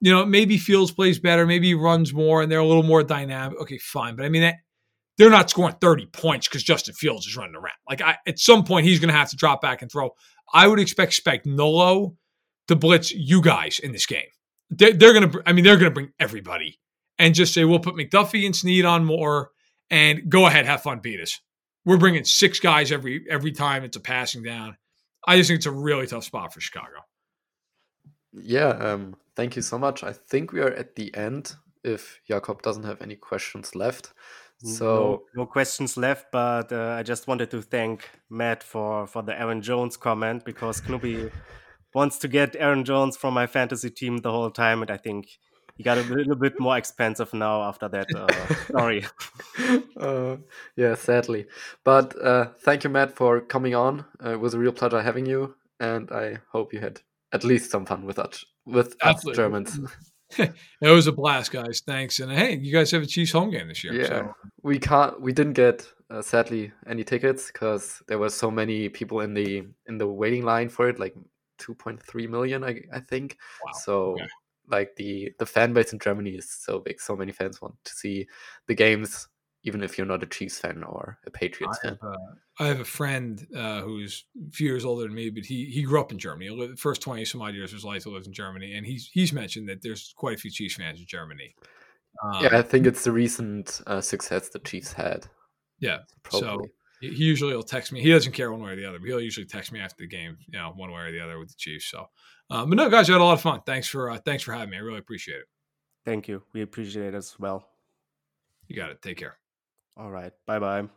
You know, maybe Fields plays better, maybe he runs more, and they're a little more dynamic. Okay, fine. But I mean, that, they're not scoring 30 points because Justin Fields is running around. Like, I, at some point, he's going to have to drop back and throw. I would expect Spagnuolo to blitz you guys in this game. They're, they're going to, I mean, they're going to bring everybody and just say, we'll put McDuffie and Snead on more and go ahead, have fun, beat us. We're bringing six guys every every time it's a passing down. I just think it's a really tough spot for Chicago.
Yeah, um, thank you so much. I think we are at the end if Jakob doesn't have any questions left. So
no, no questions left, but uh, I just wanted to thank Matt for for the Aaron Jones comment because Knubby wants to get Aaron Jones from my fantasy team the whole time, and I think he got a little bit more expensive now after that uh, story.
uh, yeah, sadly, but uh, thank you, Matt, for coming on. Uh, it was a real pleasure having you, and I hope you had at least some fun with us with Absolutely. us Germans.
it was a blast, guys. Thanks. And hey, you guys have a Chiefs home game this year.
Yeah, so. we can't. We didn't get uh, sadly any tickets because there were so many people in the in the waiting line for it, like 2.3 million, I, I think. Wow. So. Okay. Like the the fan base in Germany is so big, so many fans want to see the games even if you're not a Chiefs fan or a Patriots
I
fan.
Have, uh, I have a friend uh, who's a few years older than me, but he he grew up in Germany. The first twenty some odd years of his life he lives in Germany, and he's he's mentioned that there's quite a few Chiefs fans in Germany.
Um, yeah, I think it's the recent uh, success the Chiefs had.
Yeah, Probably. so he usually will text me. He doesn't care one way or the other, but he'll usually text me after the game, you know, one way or the other with the Chiefs. So, um, but no, guys, I had a lot of fun. Thanks for uh, thanks for having me. I really appreciate it.
Thank you. We appreciate it as well.
You got it. Take care.
Alright, bye bye.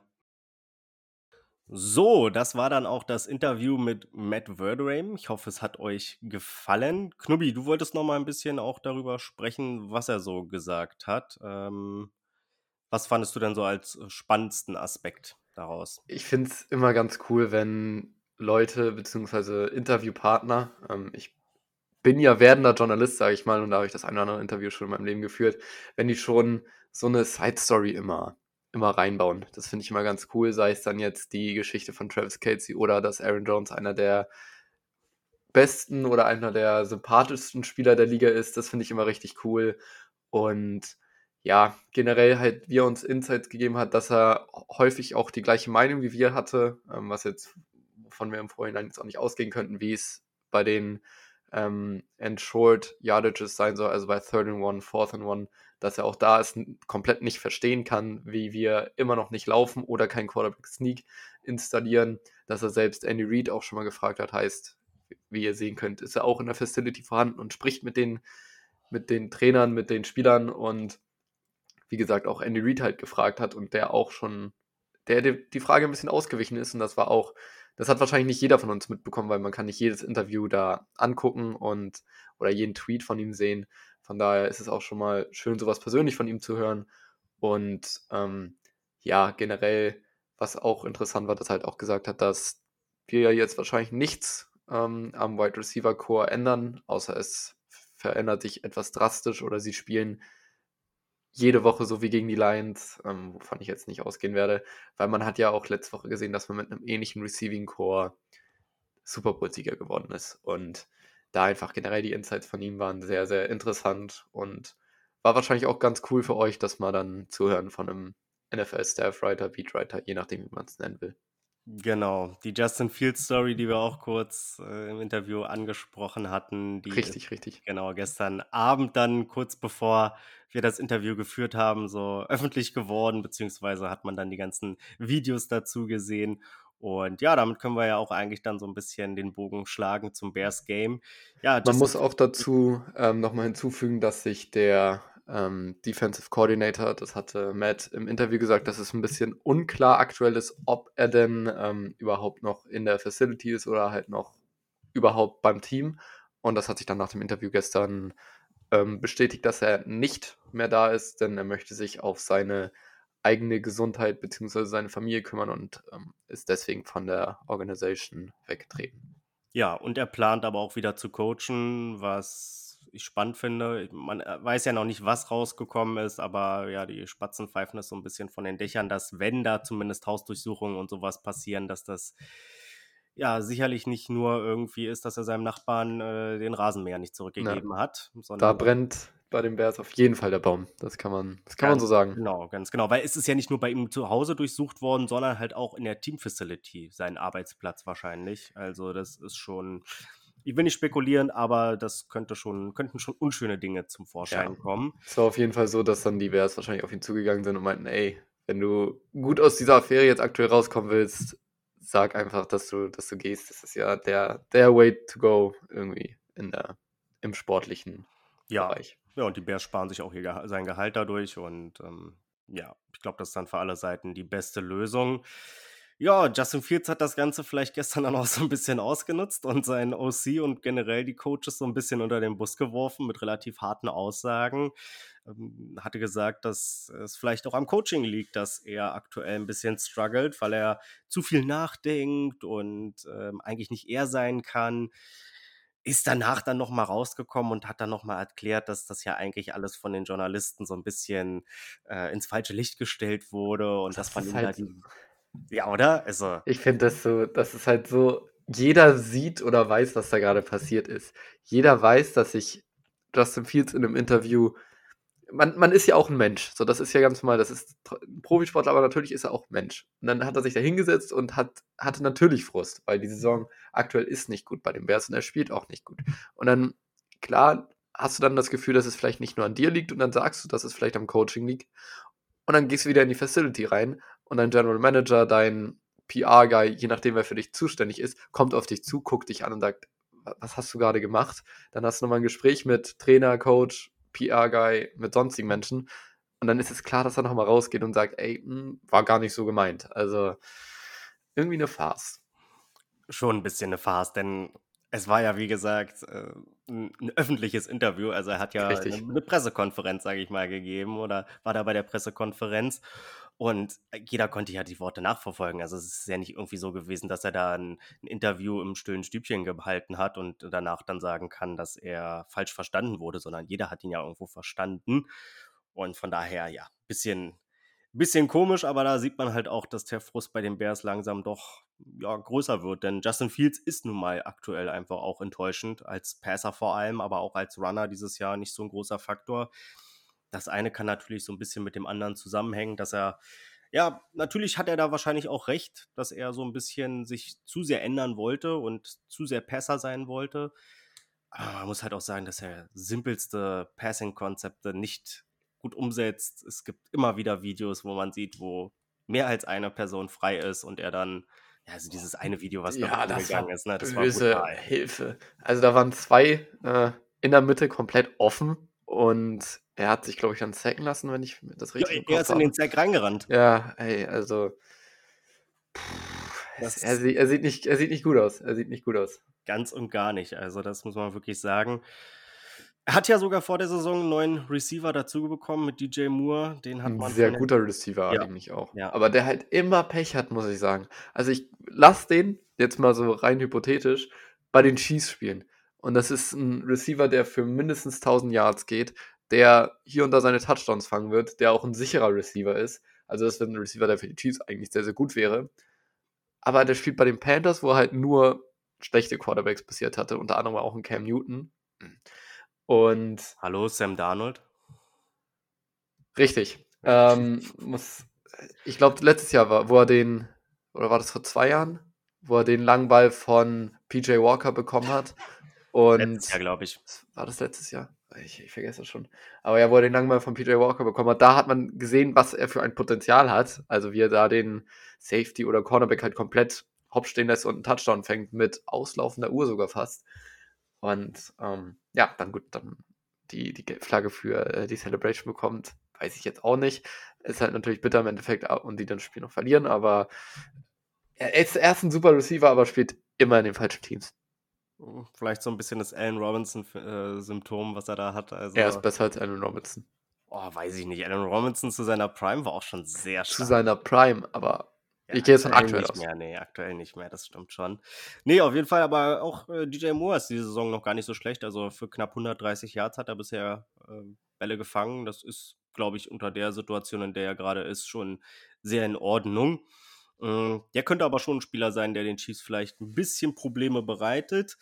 So, das war dann auch das Interview mit Matt Verderame. Ich hoffe, es hat euch gefallen. Knubbi, du wolltest noch mal ein bisschen auch darüber sprechen, was er so gesagt hat. Ähm, was fandest du denn so als spannendsten Aspekt daraus?
Ich finde es immer ganz cool, wenn Leute bzw. Interviewpartner, ähm, ich bin ja werdender Journalist, sage ich mal, und da habe ich das eine oder andere Interview schon in meinem Leben geführt, wenn die schon so eine Side-Story immer immer reinbauen. Das finde ich immer ganz cool, sei es dann jetzt die Geschichte von Travis Casey oder dass Aaron Jones einer der besten oder einer der sympathischsten Spieler der Liga ist. Das finde ich immer richtig cool. Und ja, generell halt, wie er uns Insights gegeben hat, dass er häufig auch die gleiche Meinung wie wir hatte, ähm, was jetzt, von wir im Vorhinein jetzt auch nicht ausgehen könnten, wie es bei den ähm, Short Yardages sein soll, also bei Third and One, Fourth and One, dass er auch da ist, komplett nicht verstehen kann, wie wir immer noch nicht laufen oder kein Quarterback Sneak installieren, dass er selbst Andy Reid auch schon mal gefragt hat, heißt, wie ihr sehen könnt, ist er auch in der Facility vorhanden und spricht mit den, mit den Trainern, mit den Spielern und wie gesagt auch Andy Reid halt gefragt hat und der auch schon, der die Frage ein bisschen ausgewichen ist und das war auch, das hat wahrscheinlich nicht jeder von uns mitbekommen, weil man kann nicht jedes Interview da angucken und oder jeden Tweet von ihm sehen von daher ist es auch schon mal schön, sowas persönlich von ihm zu hören. Und ähm, ja, generell, was auch interessant war, dass er halt auch gesagt hat, dass wir ja jetzt wahrscheinlich nichts ähm, am Wide Receiver Core ändern, außer es verändert sich etwas drastisch oder sie spielen jede Woche so wie gegen die Lions, ähm, wovon ich jetzt nicht ausgehen werde, weil man hat ja auch letzte Woche gesehen, dass man mit einem ähnlichen Receiving Core Super Bowl-Sieger geworden ist. Und da einfach generell die Insights von ihm waren sehr, sehr interessant und war wahrscheinlich auch ganz cool für euch, das mal dann zu hören von einem NFL-Staff-Writer, Beatwriter, je nachdem, wie man es nennen will.
Genau, die Justin Fields Story, die wir auch kurz äh, im Interview angesprochen hatten, die
Richtig,
ist
richtig.
genau gestern Abend dann kurz bevor wir das Interview geführt haben, so öffentlich geworden, beziehungsweise hat man dann die ganzen Videos dazu gesehen. Und ja, damit können wir ja auch eigentlich dann so ein bisschen den Bogen schlagen zum Bears Game. Ja,
Man muss auch dazu ähm, nochmal hinzufügen, dass sich der ähm, Defensive Coordinator, das hatte Matt im Interview gesagt, dass es ein bisschen unklar aktuell ist, ob er denn ähm, überhaupt noch in der Facility ist oder halt noch überhaupt beim Team. Und das hat sich dann nach dem Interview gestern ähm, bestätigt, dass er nicht mehr da ist, denn er möchte sich auf seine eigene Gesundheit bzw. seine Familie kümmern und ähm, ist deswegen von der Organisation weggetreten.
Ja, und er plant aber auch wieder zu coachen, was ich spannend finde. Man äh, weiß ja noch nicht, was rausgekommen ist, aber ja, die Spatzen pfeifen es so ein bisschen von den Dächern, dass wenn da zumindest Hausdurchsuchungen und sowas passieren, dass das ja sicherlich nicht nur irgendwie ist, dass er seinem Nachbarn äh, den Rasenmäher nicht zurückgegeben hat,
Da brennt bei den Bears auf jeden Fall der Baum. Das kann man, das kann man so
Ganz
sagen.
genau, ganz genau. Weil es ist ja nicht nur bei ihm zu Hause durchsucht worden, sondern halt auch in der Team-Facility, sein Arbeitsplatz wahrscheinlich. Also das ist schon, ich will nicht spekulieren, aber das könnte schon, könnten schon unschöne Dinge zum Vorschein
Ja.
kommen.
Es war auf jeden Fall so, dass dann die Bears wahrscheinlich auf ihn zugegangen sind und meinten, ey, wenn du gut aus dieser Affäre jetzt aktuell rauskommen willst, sag einfach, dass du, dass du gehst. Das ist ja der, der Way to go irgendwie in der, im sportlichen
Ja,
Bereich.
ja, und die Bears sparen sich auch ihr, sein Gehalt dadurch und ähm, ja, ich glaube, das ist dann für alle Seiten die beste Lösung. Ja, Justin Fields hat das Ganze vielleicht gestern dann auch so ein bisschen ausgenutzt und seinen OC und generell die Coaches so ein bisschen unter den Bus geworfen mit relativ harten Aussagen. Ähm, hatte gesagt, dass es vielleicht auch am Coaching liegt, dass er aktuell ein bisschen struggelt, weil er zu viel nachdenkt und ähm, eigentlich nicht er sein kann ist danach dann noch mal rausgekommen und hat dann noch mal erklärt, dass das ja eigentlich alles von den Journalisten so ein bisschen äh, ins falsche Licht gestellt wurde und
Das
dass man ihm da
halt,
die ja, oder? Also,
ich finde das so, das ist halt so, jeder sieht oder weiß, was da gerade passiert ist. Jeder weiß, dass sich Justin Fields in einem Interview man, man ist ja auch ein Mensch. So, das ist ja ganz normal. Das ist ein Profisportler, aber natürlich ist er auch Mensch. Und dann hat er sich da hingesetzt und hat, hatte natürlich Frust, weil die Saison aktuell ist nicht gut bei den Bears und er spielt auch nicht gut. Und dann, klar, hast du dann das Gefühl, dass es vielleicht nicht nur an dir liegt und dann sagst du, dass es vielleicht am Coaching liegt. Und dann gehst du wieder in die Facility rein und dein General Manager, dein PR-Guy, je nachdem, wer für dich zuständig ist, kommt auf dich zu, guckt dich an und sagt, "Wa- was hast du gerade gemacht? Dann hast du nochmal ein Gespräch mit Trainer, Coach, PR-Guy, mit sonstigen Menschen. Und dann ist es klar, dass er nochmal rausgeht und sagt, ey, hm, war gar nicht so gemeint. Also irgendwie eine Farce.
schon ein bisschen eine Farce, denn es war ja, wie gesagt, äh, ein, öffentliches Interview. Also er hat ja eine,
Richtig.
eine Pressekonferenz, sage ich mal, gegeben oder war da bei der Pressekonferenz. Und jeder konnte ja die Worte nachverfolgen. Also es ist ja nicht irgendwie so gewesen, dass er da ein, ein Interview im stillen Stübchen gehalten hat und danach dann sagen kann, dass er falsch verstanden wurde, sondern jeder hat ihn ja irgendwo verstanden. Und von daher, ja, bisschen, bisschen komisch, aber da sieht man halt auch, dass der Frust bei den Bears langsam doch ja, größer wird. Denn Justin Fields ist nun mal aktuell einfach auch enttäuschend, als Passer vor allem, aber auch als Runner dieses Jahr nicht so ein großer Faktor. Das eine kann natürlich so ein bisschen mit dem anderen zusammenhängen, dass er, ja, natürlich hat er da wahrscheinlich auch recht, dass er so ein bisschen sich zu sehr ändern wollte und zu sehr Passer sein wollte. Aber man muss halt auch sagen, dass er simpelste Passing-Konzepte nicht gut umsetzt. Es gibt immer wieder Videos, wo man sieht, wo mehr als eine Person frei ist und er dann, ja, also dieses eine Video, was
Ja,
da gegangen ist, ne, das war
böse
brutal.
Hilfe. Also da waren zwei äh, in der Mitte komplett offen und er hat sich, glaube ich, dann sacken lassen, wenn ich das
Ja,
richtig im
er ist in den Sack reingerannt.
Ja, ey, also pff, es, er, er, sieht nicht, er sieht nicht gut aus. Er sieht nicht gut aus.
Ganz und gar nicht. Also, das muss man wirklich sagen. Er hat ja sogar vor der Saison einen neuen Receiver dazu bekommen mit DJ Moore. Den hat
Ein
man
sehr guter Receiver
Ja,
eigentlich auch.
ja.
Aber der halt immer Pech hat, muss ich sagen. Also ich lass den jetzt mal so rein hypothetisch bei den Chiefs spielen. Und das ist ein Receiver, der für mindestens 1000 Yards geht, der hier und da seine Touchdowns fangen wird, der auch ein sicherer Receiver ist. Also das wäre ein Receiver, der für die Chiefs eigentlich sehr, sehr gut wäre. Aber der spielt bei den Panthers, wo er halt nur schlechte Quarterbacks passiert hatte, unter anderem auch ein Cam Newton. Und
Hallo, Sam Darnold.
Richtig. Ähm, muss, ich glaube, letztes Jahr war, wo er den, oder war das vor zwei Jahren, wo er den langen Ball von PJ Walker bekommen hat. Und
Letztes Jahr, glaube ich.
war das letztes Jahr? Ich, ich vergesse das schon. Aber ja, wo er den langen Ball von PJ Walker bekommen hat, da hat man gesehen, was er für ein Potenzial hat. Also wie er da den Safety oder Cornerback halt komplett hopp stehen lässt und einen Touchdown fängt, mit auslaufender Uhr sogar fast. Und ähm, ja, dann gut, dann die, die Flagge für äh, die Celebration bekommt, weiß ich jetzt auch nicht. Ist halt natürlich bitter im Endeffekt und die dann das Spiel noch verlieren, aber er ist erst ein super Receiver, aber spielt immer in den falschen Teams.
Hm, vielleicht so ein bisschen das Allen Robinson-Symptom, was er da hat. Also,
er ist besser als Allen Robinson.
Oh, weiß ich nicht. Allen Robinson zu seiner Prime war auch schon sehr stark.
Zu seiner Prime, aber
Ja,
ich gehe jetzt von
aktuell
aktuell
nicht
aus.
mehr. Nee, aktuell nicht mehr, das stimmt schon. Nee, auf jeden Fall, aber auch äh, DJ Moore ist diese Saison noch gar nicht so schlecht. Also für knapp 130 Yards hat er bisher äh, Bälle gefangen. Das ist, glaube ich, unter der Situation, in der er gerade ist, schon sehr in Ordnung. Mm, Der könnte aber schon ein Spieler sein, der den Chiefs vielleicht ein bisschen Probleme bereitet.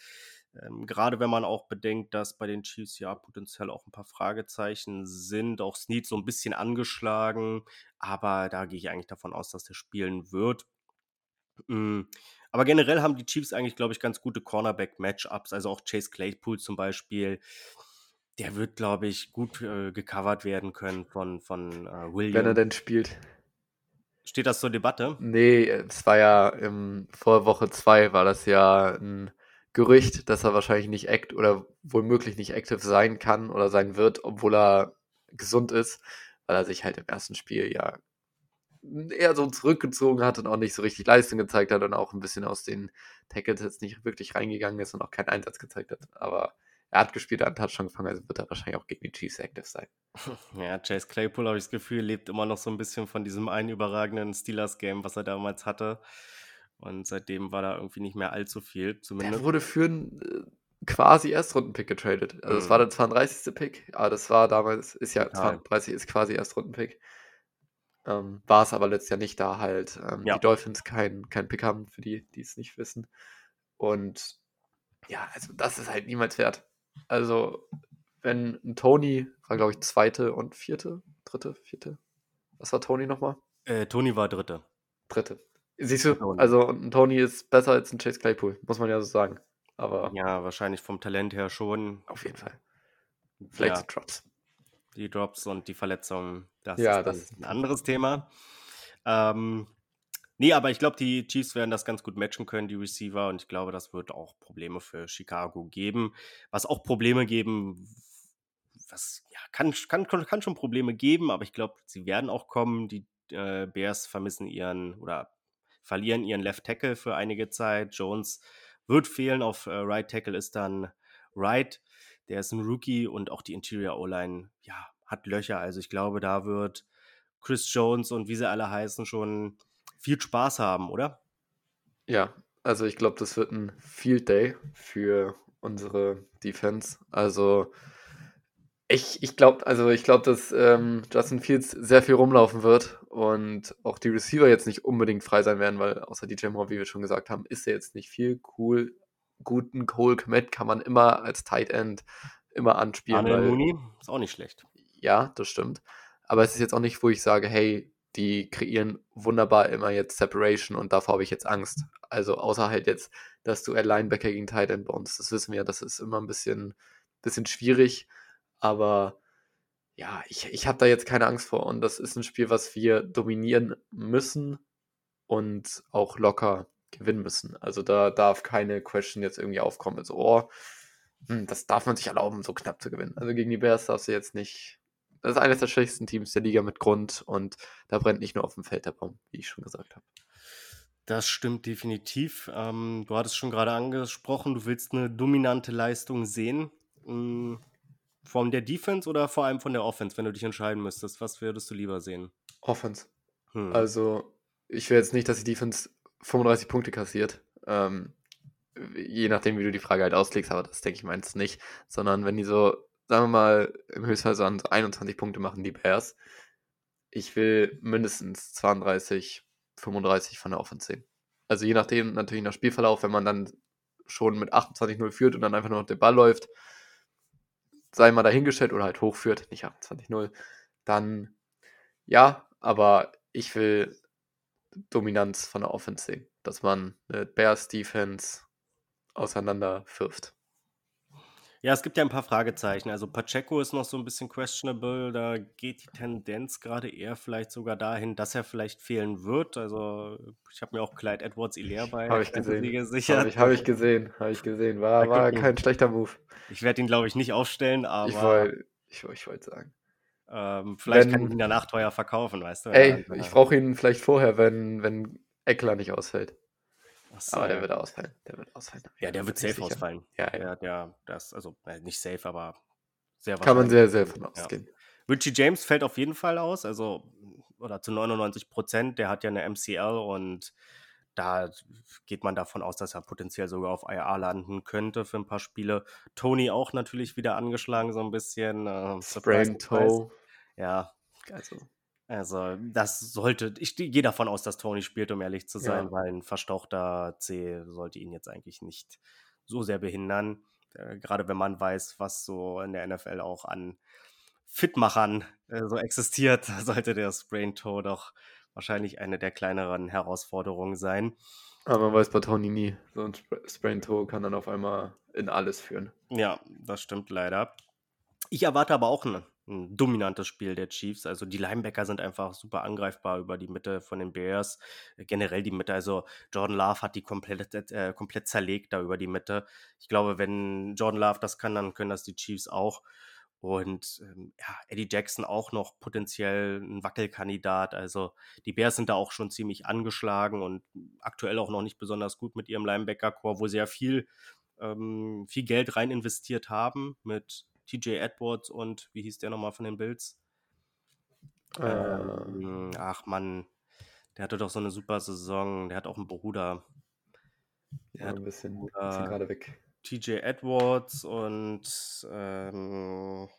Ähm, gerade wenn man auch bedenkt, dass bei den Chiefs ja potenziell auch ein paar Fragezeichen sind. Auch Snead so ein bisschen angeschlagen. Aber da gehe ich eigentlich davon aus, dass der spielen wird. Mm, Aber generell haben die Chiefs eigentlich, glaube ich, ganz gute Cornerback-Matchups. Also auch Chase Claypool zum Beispiel. Der wird, glaube ich, gut äh, gecovert werden können von, von äh,
Wenn er denn spielt.
Steht das zur Debatte?
Nee, es war ja im, vor Woche 2 war das ja ein Gerücht, dass er wahrscheinlich nicht act oder womöglich nicht active sein kann oder sein wird, obwohl er gesund ist, weil er sich halt im ersten Spiel ja eher so zurückgezogen hat und auch nicht so richtig Leistung gezeigt hat und auch ein bisschen aus den Tackles jetzt nicht wirklich reingegangen ist und auch keinen Einsatz gezeigt hat. Aber er hat gespielt, er hat Touchdown gefangen, also wird er wahrscheinlich auch gegen die Chiefs active sein.
Ja, Chase Claypool, habe ich das Gefühl, lebt immer noch so ein bisschen von diesem einen überragenden Steelers-Game, was er damals hatte. Und seitdem war da irgendwie nicht mehr allzu viel,
Der
zumindest.
wurde für einen äh, quasi Erstrundenpick getradet. Also es war
Mhm.
der 32. Pick, aber das war damals, ist ja
Total.
32 ist quasi Erstrundenpick. Ähm, war es aber letztes Jahr nicht, da halt ähm,
Ja.
die Dolphins keinen kein Pick haben, für die, die es nicht wissen. Und ja, also das ist halt niemals wert. Also, wenn ein Tony war, glaube ich, zweite und vierte, dritte, vierte. Was war Tony nochmal?
Äh, Tony war Dritte.
Dritte. Siehst du,
Tony.
also ein Tony ist besser als ein Chase Claypool, muss man ja so sagen. Aber
Ja, wahrscheinlich vom Talent her schon.
auf jeden Fall. Vielleicht
Ja,
die Drops.
die Drops und die Verletzungen, das
Ja,
ist
das-
ein anderes Thema. Ähm, nee, aber ich glaube, die Chiefs werden das ganz gut matchen können, die Receiver, und ich glaube, das wird auch Probleme für Chicago geben. Was auch Probleme geben, was ja, kann, kann, kann schon Probleme geben, aber ich glaube, sie werden auch kommen. Die äh, Bears vermissen ihren oder verlieren ihren Left Tackle für einige Zeit. Jones wird fehlen. Auf äh, Right Tackle ist dann Wright. Der ist ein Rookie und auch die Interior O-Line, ja, hat Löcher. Also ich glaube, da wird Chris Jones und wie sie alle heißen schon viel Spaß haben, oder?
Ja, also ich glaube, das wird ein Field Day für unsere Defense. Also ich, ich glaube, also ich glaube, dass ähm, Justin Fields sehr viel rumlaufen wird und auch die Receiver jetzt nicht unbedingt frei sein werden, weil außer DJ Moore, wie wir schon gesagt haben, ist er jetzt nicht viel cool. Guten Cole Kmet kann man immer als Tight End immer anspielen. Weil-
Mooney ist auch nicht schlecht.
ja, das stimmt. Aber es ist jetzt auch nicht, wo ich sage, hey, die kreieren wunderbar immer jetzt Separation und davor habe ich jetzt Angst. Also außer halt jetzt das Duell Linebacker gegen Tight End bei uns. Das wissen wir, das ist immer ein bisschen, bisschen schwierig. Aber ja, ich, ich habe da jetzt keine Angst vor. Und das ist ein Spiel, was wir dominieren müssen und auch locker gewinnen müssen. Also da darf keine Question jetzt irgendwie aufkommen. Also, oh, hm, das darf man sich erlauben, so knapp zu gewinnen. Also gegen die Bears darfst du jetzt nicht. Das ist eines der schwächsten Teams der Liga mit Grund und da brennt nicht nur auf dem Feld der Baum, wie ich schon gesagt habe.
Das stimmt definitiv. Ähm, du hattest schon gerade angesprochen, du willst eine dominante Leistung sehen. Mm, Von der Defense oder vor allem von der Offense, wenn du dich entscheiden müsstest? Was würdest du lieber sehen?
Offense.
Hm.
Also, ich will jetzt nicht, dass die Defense 35 Punkte kassiert. Ähm, je nachdem, wie du die Frage halt auslegst, aber das denke ich meinst nicht. Sondern wenn die so, sagen wir mal, im an 21 Punkte machen, die Bears. Ich will mindestens 32, 35 von der Offense sehen. Also je nachdem, natürlich nach Spielverlauf, wenn man dann schon mit 28-0 führt und dann einfach nur noch der Ball läuft, sei mal dahingestellt oder halt hochführt, nicht 28-0, dann ja, aber ich will Dominanz von der Offense sehen, dass man eine Bears Defense auseinander wirft.
Ja, es gibt ja ein paar Fragezeichen. Also Pacheco ist noch so ein bisschen questionable. Da geht die Tendenz gerade eher vielleicht sogar dahin, dass er vielleicht fehlen wird. Also ich habe mir auch Clyde Edwards Hilaire bei
Habe ich gesehen.
gesichert.
Habe ich, hab ich gesehen, habe ich gesehen. War, war kein schlechter Move.
Ich werde ihn, glaube ich, nicht aufstellen,
Ich
aber
wollte ich, ich wollt sagen.
ähm, vielleicht kann ich
Wenn-
ihn danach teuer verkaufen, weißt du?
Ey,
Ja,
ich brauche ihn vielleicht vorher, wenn, wenn Eckler nicht ausfällt.
So,
Aber der
ja.
wird ausfallen. Der wird ausfallen.
Ja, der wird safe
sicher.
ausfallen.
Ja, ja.
Der, das, also äh, nicht safe, aber sehr
Kann man
wahrscheinlich.
sehr, sehr von
Ja.
ausgehen.
Richie James fällt auf jeden Fall aus, also oder zu 99 Prozent. Der hat ja eine MCL und da geht man davon aus, dass er potenziell sogar auf IR landen könnte für ein paar Spiele. Tony auch natürlich wieder angeschlagen, so ein bisschen. Äh,
Sprain. Toe.
Ja,
Also,
also das sollte, ich gehe davon aus, dass Tony spielt, um ehrlich zu sein,
Ja.
weil ein verstauchter C sollte ihn jetzt eigentlich nicht so sehr behindern. Äh, gerade wenn man weiß, was so in der NFL auch an Fitmachern äh, so existiert, sollte der Sprain Toe doch wahrscheinlich eine der kleineren Herausforderungen sein.
aber man weiß bei Tony nie. So ein Spra- Sprain Toe kann dann auf einmal in alles führen.
Ja, das stimmt leider. Ich erwarte aber auch ein, ein dominantes Spiel der Chiefs. Also die Linebacker sind einfach super angreifbar über die Mitte von den Bears. Generell die Mitte. Also Jordan Love hat die komplett, äh, komplett zerlegt da über die Mitte. Ich glaube, wenn Jordan Love das kann, dann können das die Chiefs auch. Und ähm, ja, Eddie Jackson auch noch potenziell ein Wackelkandidat. Also die Bears sind da auch schon ziemlich angeschlagen und aktuell auch noch nicht besonders gut mit ihrem Linebacker-Core, wo ja viel, ähm, viel Geld rein investiert haben mit TJ Edwards und wie hieß der nochmal von den Bills?
Äh,
Ähm, ach Mann, der hatte doch so eine super Saison. Der hat auch einen Bruder. Der
ja,
hat
ein bisschen,
Bruder.
bisschen gerade weg.
TJ Edwards und ähm,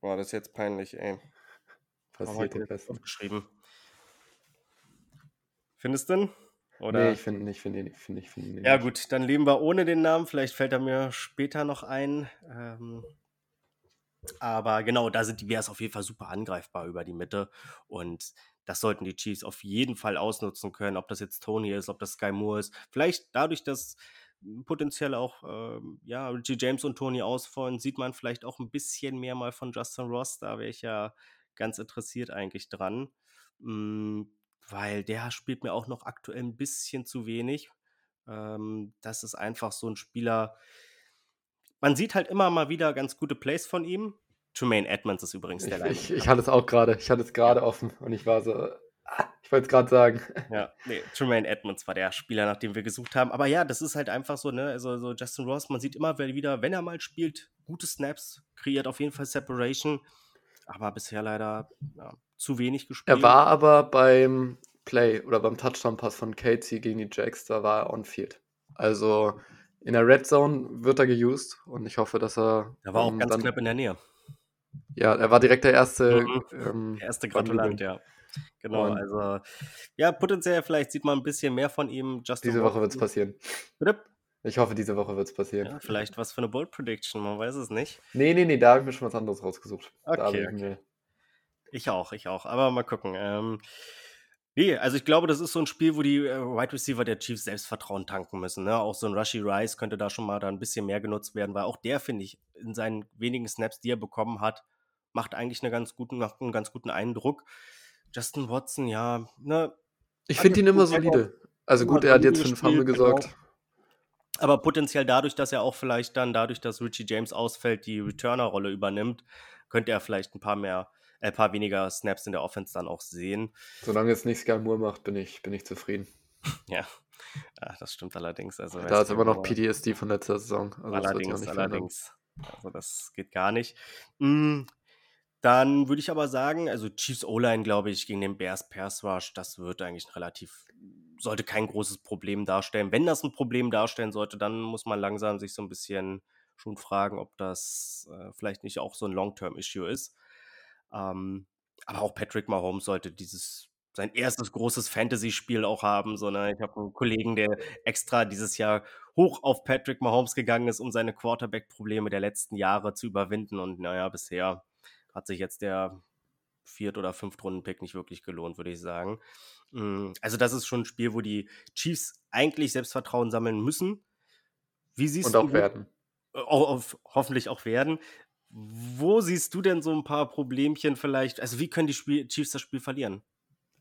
boah, das ist jetzt peinlich, ey.
Passiert
den
Besten.
aufgeschrieben? Findest du den? Oder?
Nee, ich finde nicht, finde ich, finde ich, finde ich.
Ja, gut, dann leben wir ohne den Namen. Vielleicht fällt er mir später noch ein. Ähm, aber genau, da sind die Bears auf jeden Fall super angreifbar über die Mitte. Und das sollten die Chiefs auf jeden Fall ausnutzen können. Ob das jetzt Tony ist, ob das Sky Moore ist. Vielleicht dadurch, dass potenziell auch ähm, ja, Richie James und Tony ausfallen, sieht man vielleicht auch ein bisschen mehr mal von Justin Ross. Da wäre ich ja ganz interessiert eigentlich dran. Mm, weil der spielt mir auch noch aktuell ein bisschen zu wenig. Ähm, das ist einfach so ein Spieler. Man sieht halt immer mal wieder ganz gute Plays von ihm. Tremaine Edmonds ist übrigens
Ich,
der
ich,
Linebacker.
ich hatte es auch gerade. Ich hatte es gerade offen und ich war so. ah, Ich wollte es gerade sagen.
Ja, nee, Tremaine Edmonds war der Spieler, nach dem wir gesucht haben. Aber ja, das ist halt einfach so, ne? Also so Justin Ross, man sieht immer wieder, wenn er mal spielt, gute Snaps, kreiert auf jeden Fall Separation. Aber bisher leider ja, zu wenig gespielt.
Er war aber beim Play oder beim Touchdown-Pass von Casey gegen die Jacks, da war er on-field. Also in der Red Zone wird er geused und ich hoffe, dass er.
Er war auch
ähm,
ganz
dann-
knapp in der Nähe.
Ja, er war direkt der erste.
Mhm.
Ähm,
Der erste Gratulant, ja. Genau,
Und-
also ja, potenziell vielleicht sieht man ein bisschen mehr von ihm. Justin
Diese Woche wird es passieren.
Bitte?
Ich hoffe, diese Woche wird es passieren.
Ja, vielleicht was für eine Bold Prediction, man weiß es nicht.
Nee, nee, nee, da habe ich mir schon was anderes rausgesucht. da habe
Okay,
ich
okay.
mir.
Ich auch, ich auch. Aber mal gucken. Ähm, nee, also ich glaube, das ist so ein Spiel, wo die äh, Wide Receiver der Chiefs Selbstvertrauen tanken müssen. Ne? Auch so ein Rushy Rice könnte da schon mal da ein bisschen mehr genutzt werden, weil auch der, finde ich, in seinen wenigen Snaps, die er bekommen hat, macht eigentlich eine ganz guten, macht einen ganz guten Eindruck. Justin Watson, ja, ne,
Ich finde ihn immer solide. Also gut, er hat jetzt Fumble
gespielt, genau.
gesorgt.
Aber potenziell dadurch, dass er auch vielleicht dann, dadurch, dass Richie James ausfällt, die Returner-Rolle übernimmt, könnte er vielleicht ein paar mehr, ein paar weniger Snaps in der Offense dann auch sehen.
Solange es nicht Sky Moore macht, bin ich, bin ich zufrieden.
Ja, ja das stimmt allerdings. Also,
Da ist immer noch PTSD von letzter Saison. Also
allerdings, allerdings. Also das geht gar nicht. Mm, Dann würde ich aber sagen, also Chiefs O-Line, glaube ich, gegen den Bears Pass Rush, das wird eigentlich ein relativ, sollte kein großes Problem darstellen. Wenn das ein Problem darstellen sollte, dann muss man langsam sich so ein bisschen schon fragen, ob das äh, vielleicht nicht auch so ein Long-Term-Issue ist. Ähm, aber auch Patrick Mahomes sollte dieses sein erstes großes Fantasy-Spiel auch haben, sondern ich habe einen Kollegen, der extra dieses Jahr hoch auf Patrick Mahomes gegangen ist, um seine Quarterback-Probleme der letzten Jahre zu überwinden. Und naja, bisher hat sich jetzt der Viert- oder Fünft-Runden-Pick nicht wirklich gelohnt, würde ich sagen. Mm, also, das ist schon ein Spiel, wo die Chiefs eigentlich Selbstvertrauen sammeln müssen. Wie siehst
Und
du
auch werden.
Auch, auf, hoffentlich auch werden. Wo siehst du denn so ein paar Problemchen vielleicht? Also, wie können die Spiel Chiefs das Spiel verlieren?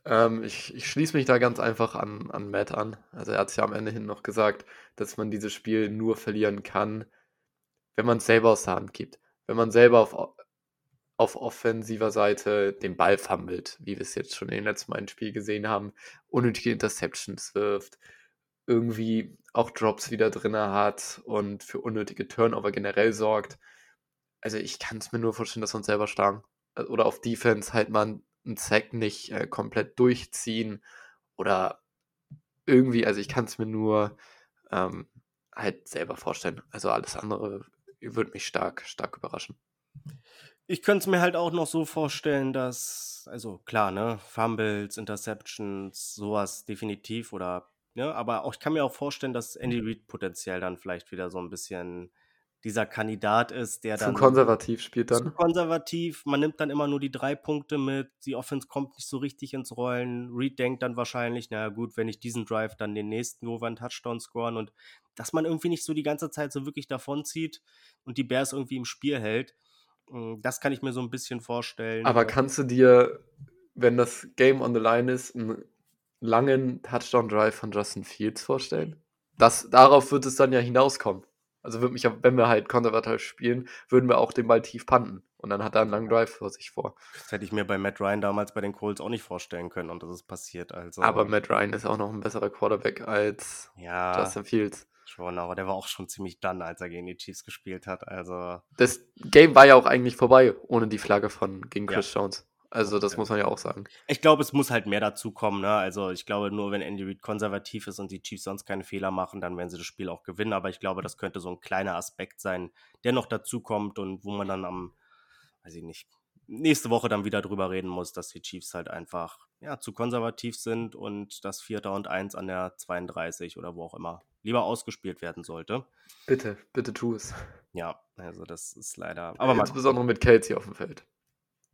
Ähm, ich, ich schließe mich da ganz einfach an, an Matt an. Also er hat es ja am Ende hin noch gesagt, dass man dieses Spiel nur verlieren kann, wenn man es selber aus der Hand gibt. Wenn man selber auf, auf offensiver Seite den Ball fummelt, wie wir es jetzt schon in den letzten beiden Spielen gesehen haben, unnötige Interceptions wirft, irgendwie auch Drops wieder drin hat und für unnötige Turnover generell sorgt. Also ich kann es mir nur vorstellen, dass wir uns selber schlagen. Oder auf Defense halt man einen Sack nicht äh, komplett durchziehen oder irgendwie, also ich kann es mir nur ähm, halt selber vorstellen. Also alles andere würde mich stark, stark überraschen.
Ich könnte es mir halt auch noch so vorstellen, dass, also klar, ne, Fumbles, Interceptions, sowas definitiv oder, ne, aber auch, ich kann mir auch vorstellen, dass Andy Reid potenziell dann vielleicht wieder so ein bisschen dieser Kandidat ist, der
Zu
dann
konservativ spielt
zu
dann.
konservativ, man nimmt dann immer nur die drei Punkte mit, die Offense kommt nicht so richtig ins Rollen. Reed denkt dann wahrscheinlich, naja gut, wenn ich diesen Drive, dann den nächsten, wo wir einen Touchdown scoren und dass man irgendwie nicht so die ganze Zeit so wirklich davonzieht und die Bears irgendwie im Spiel hält. Mm, Das kann ich mir so ein bisschen vorstellen.
Aber
Äh,
kannst du dir, wenn das Game on the line ist, einen langen Touchdown-Drive von Justin Fields vorstellen? Das, darauf wird es dann ja hinauskommen. Also würde mich, ja- wenn wir halt konservativ spielen, würden wir auch den Ball tief panten. Und dann hat er einen langen Drive vor sich vor.
Das hätte ich mir bei Matt Ryan damals bei den Colts auch nicht vorstellen können und das ist passiert. Also,
Aber Matt Ryan ist auch noch ein besserer Quarterback als
ja,
Justin Fields.
schon, aber der war auch schon ziemlich dann, als er gegen die Chiefs gespielt hat. Also,
Das Game war ja auch eigentlich vorbei, ohne die Flagge von gegen
Ja.
Chris Jones. Also das muss man ja auch sagen.
ich glaube, es muss halt mehr dazu kommen. Ne? Also, ich glaube, nur wenn Andy Reid konservativ ist und die Chiefs sonst keine Fehler machen, dann werden sie das Spiel auch gewinnen. Aber ich glaube, das könnte so ein kleiner Aspekt sein, der noch dazu kommt und wo man dann am, weiß ich nicht, nächste Woche dann wieder drüber reden muss, dass die Chiefs halt einfach ja, zu konservativ sind und das Vierter und Eins an der 32 oder wo auch immer lieber ausgespielt werden sollte.
Bitte, bitte tu es.
Ja, also das ist leider. Aber mal
Insbesondere mit Kelsey auf dem Feld.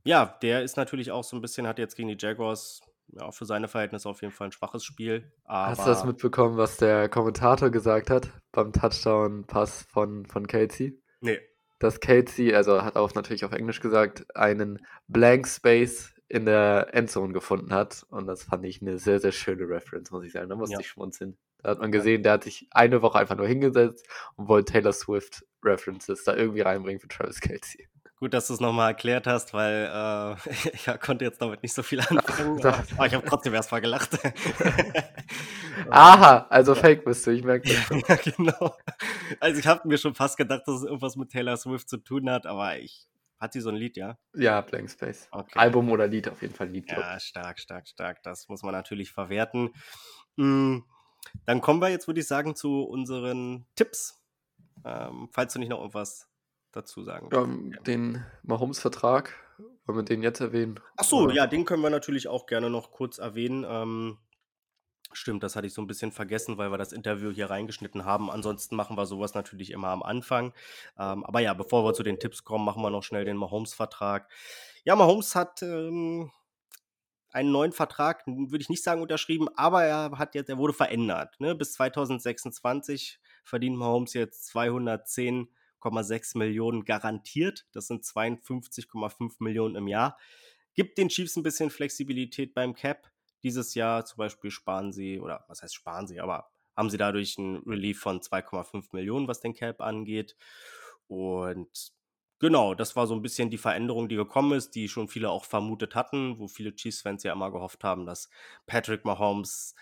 Ja, der ist natürlich auch so ein bisschen, hat jetzt gegen die Jaguars ja, für seine Verhältnisse auf jeden Fall ein schwaches Spiel.
Hast du das mitbekommen, was der Kommentator gesagt hat beim Touchdown-Pass von, von Kelsey?
Nee.
Dass Kelsey, also hat auch natürlich auf Englisch gesagt, einen Blank Space in der Endzone gefunden hat. Und das fand ich eine sehr, sehr schöne Reference, muss ich sagen. Da musste
Ja.
ich schmunzeln. Da hat man gesehen, der hat sich eine Woche einfach nur hingesetzt und wollte Taylor Swift References da irgendwie reinbringen für Travis Kelsey.
Gut, dass du es nochmal erklärt hast, weil äh, ich ja, konnte jetzt damit nicht so viel anfangen.
da-
aber ich habe trotzdem erstmal gelacht.
Aha, also Fake bist du, ich merke das.
ja, genau. Also ich habe mir schon fast gedacht, dass es irgendwas mit Taylor Swift zu tun hat, aber ich. Hat sie so ein Lied, ja?
Ja, Blank Space.
Okay.
Album oder Lied, auf jeden Fall Lied. glaub
Ja, stark, stark, stark. Das muss man natürlich verwerten. Mm, Dann kommen wir jetzt, würde ich sagen, zu unseren Tipps. Ähm, falls du nicht noch irgendwas dazu sagen.
Ähm, den Mahomes-Vertrag, wollen wir den jetzt erwähnen?
Ach so,
Oder-
ja, den können wir natürlich auch gerne noch kurz erwähnen. Ähm, stimmt, das hatte ich so ein bisschen vergessen, weil wir das Interview hier reingeschnitten haben. Ansonsten machen wir sowas natürlich immer am Anfang. Ähm, aber ja, bevor wir zu den Tipps kommen, machen wir noch schnell den Mahomes-Vertrag. Ja, Mahomes hat ähm, einen neuen Vertrag, würde ich nicht sagen unterschrieben, aber er hat jetzt, er wurde verändert. Ne? Bis 2026 verdient Mahomes jetzt 210,6 Millionen garantiert. Das sind 52,5 Millionen im Jahr. Gibt den Chiefs ein bisschen Flexibilität beim Cap. Dieses Jahr zum Beispiel sparen sie, oder was heißt sparen sie, aber haben sie dadurch einen Relief von 2,5 Millionen, was den Cap angeht. Und genau, das war so ein bisschen die Veränderung, die gekommen ist, die schon viele auch vermutet hatten, wo viele Chiefs-Fans ja immer gehofft haben, dass Patrick Mahomes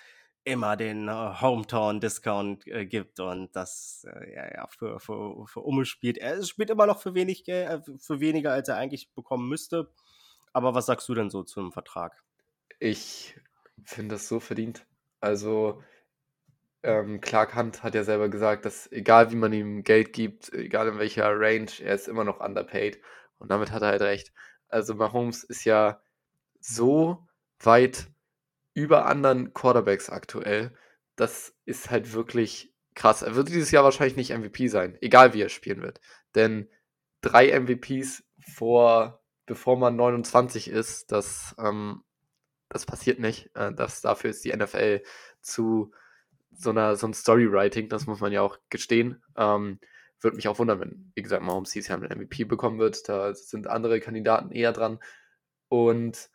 immer den äh, Hometown-Discount äh, gibt und das äh, ja, ja, für, für, für Umme spielt. Er spielt immer noch für, wenig, Geld- äh, für weniger, als er eigentlich bekommen müsste. Aber was sagst du denn so zum Vertrag?
Ich finde das so verdient. Also, ähm, Clark Hunt hat ja selber gesagt, dass egal wie man ihm Geld gibt, egal in welcher Range, er ist immer noch underpaid. Und damit hat er halt recht. Also, Mahomes ist ja so weit über anderen Quarterbacks aktuell. Das ist halt wirklich krass. Er wird dieses Jahr wahrscheinlich nicht MVP sein, egal wie er spielen wird. Denn drei MVPs vor bevor man 29 ist, das, ähm, das passiert nicht. Äh, das, dafür ist die NFL zu so, einer, so ein Storywriting, das muss man ja auch gestehen. Ähm, würde mich auch wundern, wenn, wie gesagt, Mahomes dieses Jahr einen MVP bekommen wird. Da sind andere Kandidaten eher dran. Und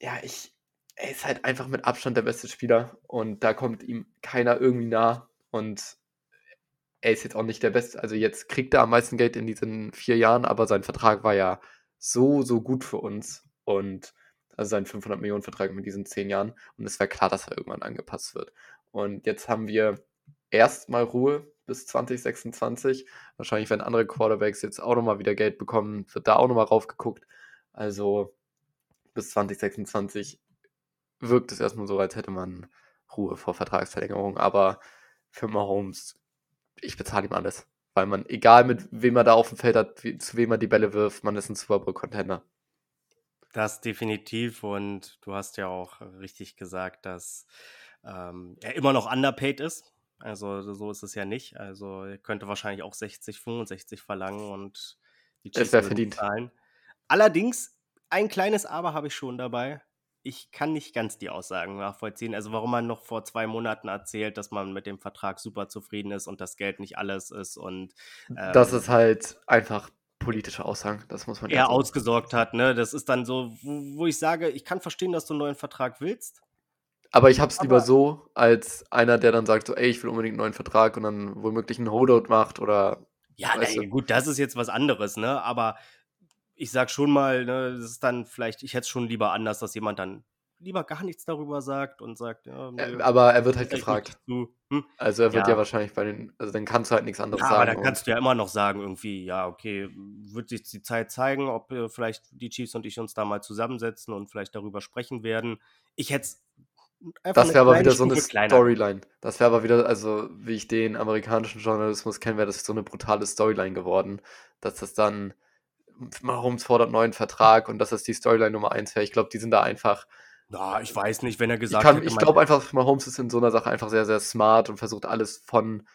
ja, ich, er ist halt einfach mit Abstand der beste Spieler und da kommt ihm keiner irgendwie nah. Und er ist jetzt auch nicht der Beste. Also jetzt kriegt er am meisten Geld in diesen vier Jahren, aber sein Vertrag war ja so, so gut für uns. Und also sein 500 Millionen Vertrag mit diesen zehn Jahren. Und es wäre klar, dass er irgendwann angepasst wird. Und jetzt haben wir erstmal Ruhe bis 2026. Wahrscheinlich, wenn andere Quarterbacks jetzt auch nochmal wieder Geld bekommen, wird da auch nochmal raufgeguckt. Also bis 2026 wirkt es erstmal so, als hätte man Ruhe vor Vertragsverlängerung. Aber für Mahomes, ich bezahle ihm alles. Weil man, egal mit wem er da auf dem Feld hat, wie, zu wem er die Bälle wirft, man ist ein Super Bowl-Contender.
Das definitiv. Und du hast ja auch richtig gesagt, dass ähm, er immer noch underpaid ist. Also so ist es ja nicht. Also er könnte wahrscheinlich auch 60, 65 verlangen und
die Chiefs es verdient.
Zahlen. Allerdings, ein kleines Aber habe ich schon dabei. Ich kann nicht ganz die Aussagen nachvollziehen. Also warum man noch vor zwei Monaten erzählt, dass man mit dem Vertrag super zufrieden ist und das Geld nicht alles ist und
ähm, das ist halt einfach politische Aussagen, das muss man
ja. Ausgesorgt hat, ne? Das ist dann so, wo, wo ich sage, ich kann verstehen, dass du einen neuen Vertrag willst,
aber ich habe es lieber so, als einer, der dann sagt so, ey, ich will unbedingt einen neuen Vertrag und dann womöglich einen Holdout macht oder.
Ja, ey, gut, das ist jetzt was anderes, ne? Aber ich sag schon mal, ne, das ist dann vielleicht, ich hätte es schon lieber anders, dass jemand dann lieber gar nichts darüber sagt und sagt, ja,
nee, aber er wird halt gefragt. Hm? Also er wird ja. ja. wahrscheinlich bei den, also dann kannst du halt nichts anderes
ja,
sagen.
Aber dann kannst du ja immer noch sagen, irgendwie, ja, okay, wird sich die Zeit zeigen, ob äh, vielleicht die Chiefs und ich uns da mal zusammensetzen und vielleicht darüber sprechen werden. Ich hätte es
das wäre aber wieder so eine Storyline. Das wäre aber wieder, also wie ich den amerikanischen Journalismus kenne, wäre das so eine brutale Storyline geworden, dass das dann Mahomes fordert neuen Vertrag und das die Storyline Nummer eins wäre. Ich glaube, die sind da einfach.
Na, ich weiß nicht, wenn er gesagt
hat. Ich, ich glaube einfach, Mahomes ist in so einer Sache einfach sehr, sehr smart und versucht alles von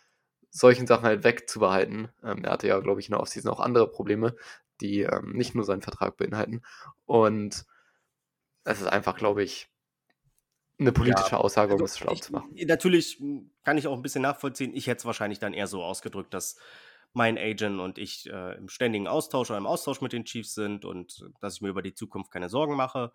solchen Sachen halt wegzubehalten. Ähm, er hatte ja, glaube ich, in der Offseason auch andere Probleme, die ähm, nicht nur seinen Vertrag beinhalten. Und es ist einfach, glaube ich, eine politische ja, Aussage, um also es schlau zu machen.
Natürlich kann ich auch ein bisschen nachvollziehen. Ich hätte es wahrscheinlich dann eher so ausgedrückt, dass mein Agent und ich äh, im ständigen Austausch oder im Austausch mit den Chiefs sind und dass ich mir über die Zukunft keine Sorgen mache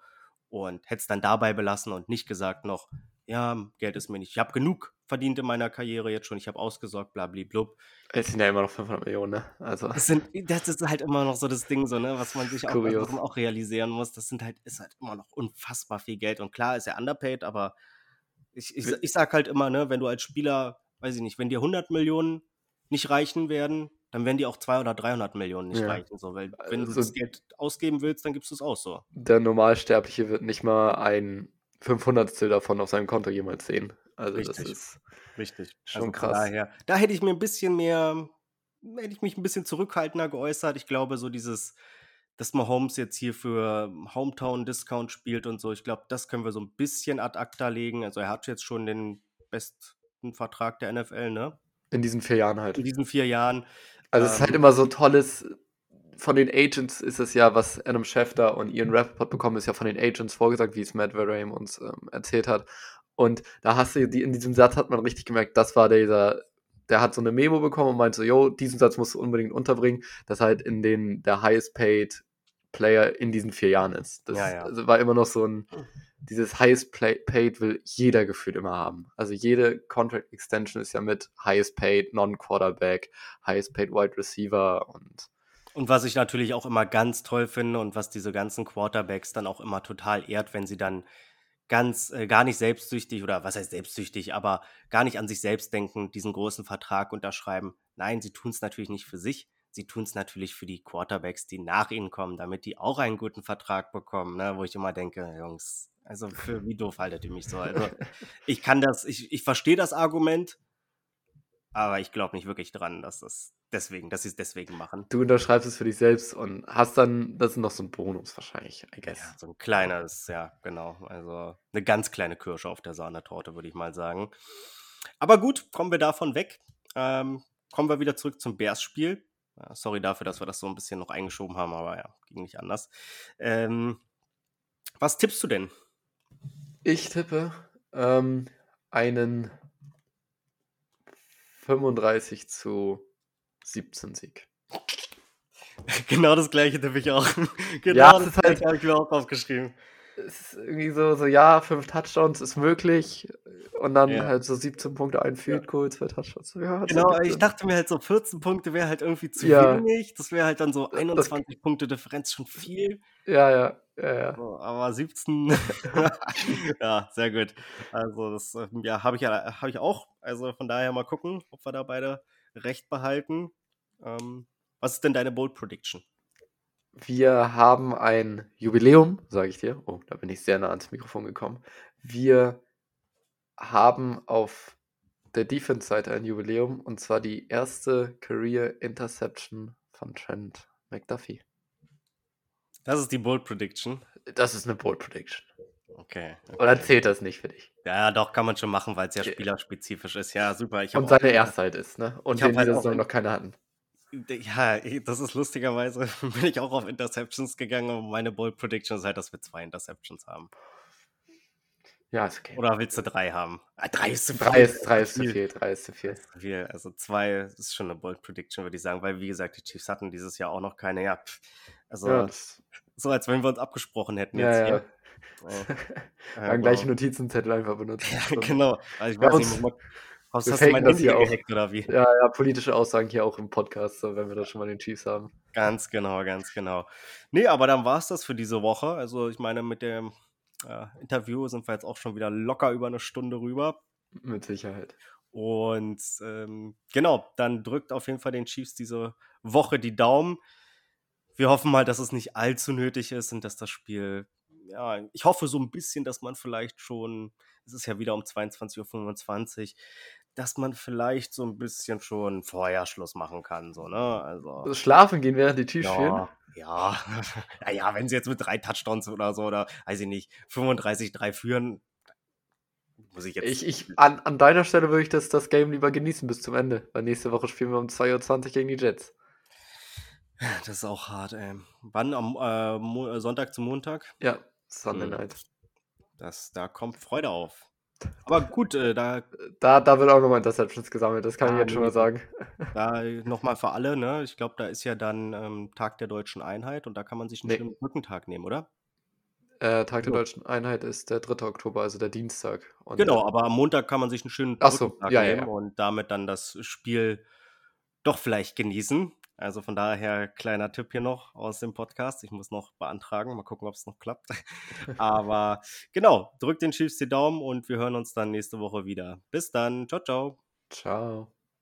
und hätte es dann dabei belassen und nicht gesagt noch, ja, Geld ist mir nicht. Ich habe genug verdient in meiner Karriere jetzt schon, ich habe ausgesorgt, blablablub.
Es sind ja immer noch 500 Millionen, ne? Also.
Das, sind, das ist halt immer noch so das Ding, so, ne, was man sich auch, auch, realisieren muss. Das sind halt, ist halt immer noch unfassbar viel Geld. Und klar ist er underpaid, aber ich, ich, ich sag halt immer, ne, wenn du als Spieler, weiß ich nicht, wenn dir 100 Millionen nicht reichen werden, dann werden die auch 200 oder 300 Millionen nicht ja. reichen. So, weil wenn also, du das Geld ausgeben willst, dann gibst du es aus so.
Der Normalsterbliche wird nicht mal ein 500 davon auf seinem Konto jemals sehen. Also Richtig. das ist
Richtig. schon also krass. Daher, da hätte ich mir ein bisschen mehr, hätte ich mich ein bisschen zurückhaltender geäußert. Ich glaube, so dieses, dass Mahomes jetzt hier für Hometown-Discount spielt und so, ich glaube, das können wir so ein bisschen ad acta legen. Also er hat jetzt schon den besten Vertrag der NFL, ne?
In diesen vier Jahren halt.
In diesen vier Jahren.
Also es ist halt ähm immer so tolles, von den Agents ist es ja, was Adam Schefter und Ian Rappaport bekommen, ist ja von den Agents vorgesagt, wie es Matt Verheim uns ähm, erzählt hat. Und da hast du, die, in diesem Satz hat man richtig gemerkt, das war dieser, der hat so eine Memo bekommen und meinte so, yo, diesen Satz musst du unbedingt unterbringen, dass halt in den der highest paid Player in diesen vier Jahren ist. Das ja, ja. Also war immer noch so ein, dieses highest paid will jeder gefühlt immer haben. Also jede Contract Extension ist ja mit highest paid Non-Quarterback, highest paid Wide Receiver und
und was ich natürlich auch immer ganz toll finde und was diese ganzen Quarterbacks dann auch immer total ehrt, wenn sie dann ganz äh, gar nicht selbstsüchtig oder was heißt selbstsüchtig, aber gar nicht an sich selbst denken, diesen großen Vertrag unterschreiben. Nein, sie tun es natürlich nicht für sich, sie tun es natürlich für die Quarterbacks, die nach ihnen kommen, damit die auch einen guten Vertrag bekommen, ne? wo ich immer denke, Jungs, also für wie doof haltet ihr mich so? Also ich kann das, ich, ich verstehe das Argument, aber ich glaube nicht wirklich dran, dass das deswegen, dass sie es deswegen machen.
Du unterschreibst es für dich selbst und hast dann, das ist noch so ein Bonus wahrscheinlich, I guess.
Ja, so ein kleines, ja, genau. Also eine ganz kleine Kirsche auf der Sahnetorte, würde ich mal sagen. Aber gut, kommen wir davon weg. Ähm, kommen wir wieder zurück zum Bears-Spiel. Ja, sorry dafür, dass wir das so ein bisschen noch eingeschoben haben, aber ja, ging nicht anders. Ähm, was tippst du denn?
Ich tippe ähm, einen 35 zu 17 Sieg.
genau das gleiche tippe ich auch. genau
Ja,
das
ist halt-
gleiche habe ich mir auch aufgeschrieben.
Es ist irgendwie so, so ja, fünf Touchdowns ist möglich. Und dann
Ja.
halt so 17 Punkte, ein Field Goal, zwei Touchdowns. Ja, so
Genau, ich
17.
dachte mir halt so 14 Punkte wäre halt irgendwie zu
Ja.
wenig. Das wäre halt dann so
Das-
21 Punkte Differenz schon viel.
Ja, ja, ja, ja.
So, aber 17, ja, sehr gut. Also das ähm, ja, habe ich ja habe ich auch. Also von daher mal gucken, ob wir da beide recht behalten. Ähm, was ist denn deine Bold Prediction?
Wir haben ein Jubiläum, sage ich dir. Oh, da bin ich sehr nah ans Mikrofon gekommen. Wir haben auf der Defense-Seite ein Jubiläum und zwar die erste Career Interception von Trent McDuffie.
Das ist die Bold Prediction.
Das ist eine Bold Prediction.
Okay.
Oder
okay.
zählt das nicht für dich?
Ja, doch, kann man schon machen, weil es ja
Okay.
spielerspezifisch ist. Ja, super.
Und seine Erstzeit ist, ne? Und den
halt
diese Saison noch keine hatten.
Ja, das ist lustigerweise, bin ich auch auf Interceptions gegangen und meine Bold Prediction ist halt, dass wir zwei Interceptions haben.
Ja, ist okay.
Oder willst du drei haben? Ah, drei ist zu viel.
drei ist, drei ist zu
viel.
drei ist zu viel.
Viel. Also zwei ist schon eine Bold Prediction, würde ich sagen, weil wie gesagt, die Chiefs hatten dieses Jahr auch noch keine. Ja, pff. also
Ja,
so als wenn wir uns abgesprochen hätten
ja,
jetzt
ja.
hier. Äh,
Wir haben gleich Notizenzettel einfach benutzt.
Ja, genau. Also ich weiß nicht, hast, hast du mein Handy
hier auch.
gehackt oder wie?
Ja, ja, politische Aussagen hier auch im Podcast, wenn wir das schon mal den Chiefs haben.
Ganz genau, ganz genau. Nee, aber dann war es das für diese Woche. Also ich meine, mit dem äh, Interview sind wir jetzt auch schon wieder locker über eine Stunde rüber.
Mit Sicherheit.
Und ähm, genau, dann drückt auf jeden Fall den Chiefs diese Woche die Daumen. Wir hoffen mal, dass es nicht allzu nötig ist und dass das Spiel, ja, ich hoffe so ein bisschen, dass man vielleicht schon, es ist ja wieder um 22.25 Uhr, dass man vielleicht so ein bisschen schon vorher Schluss machen kann. So, ne? Also.
Also schlafen gehen, während die spielen.
Ja, ja. ja, ja, wenn sie jetzt mit drei Touchdowns oder so oder weiß ich nicht, 35-3 führen, muss ich jetzt.
Ich, ich, an, an deiner Stelle würde ich das, das Game lieber genießen bis zum Ende, weil nächste Woche spielen wir um 2.20 Uhr gegen die Jets.
Das ist auch hart, ey. Wann? Am äh, Sonntag zum Montag?
Ja, Sunday
Mhm.
Night.
Das, da kommt Freude auf. Aber gut, äh, da,
Da, da wird auch nochmal Interceptions gesammelt, das kann ich
Ah,
jetzt schon mal sagen.
da nochmal für alle, ne? Ich glaube, da ist ja dann ähm, Tag der deutschen Einheit und da kann man sich einen
Nee.
schönen Brückentag nehmen, oder?
Äh, Tag der
Ja.
Deutschen Einheit ist der 3. Oktober, also der Dienstag. Und
Genau,
dann-
aber am Montag kann man sich einen schönen
Ach so, ja, ja,
nehmen
ja.
und damit dann das Spiel doch vielleicht genießen. Also von daher kleiner Tipp hier noch aus dem Podcast. Ich muss noch beantragen, mal gucken, ob es noch klappt. Aber genau, drückt den Chiefs die Daumen und wir hören uns dann nächste Woche wieder. Bis dann, ciao, ciao.
Ciao.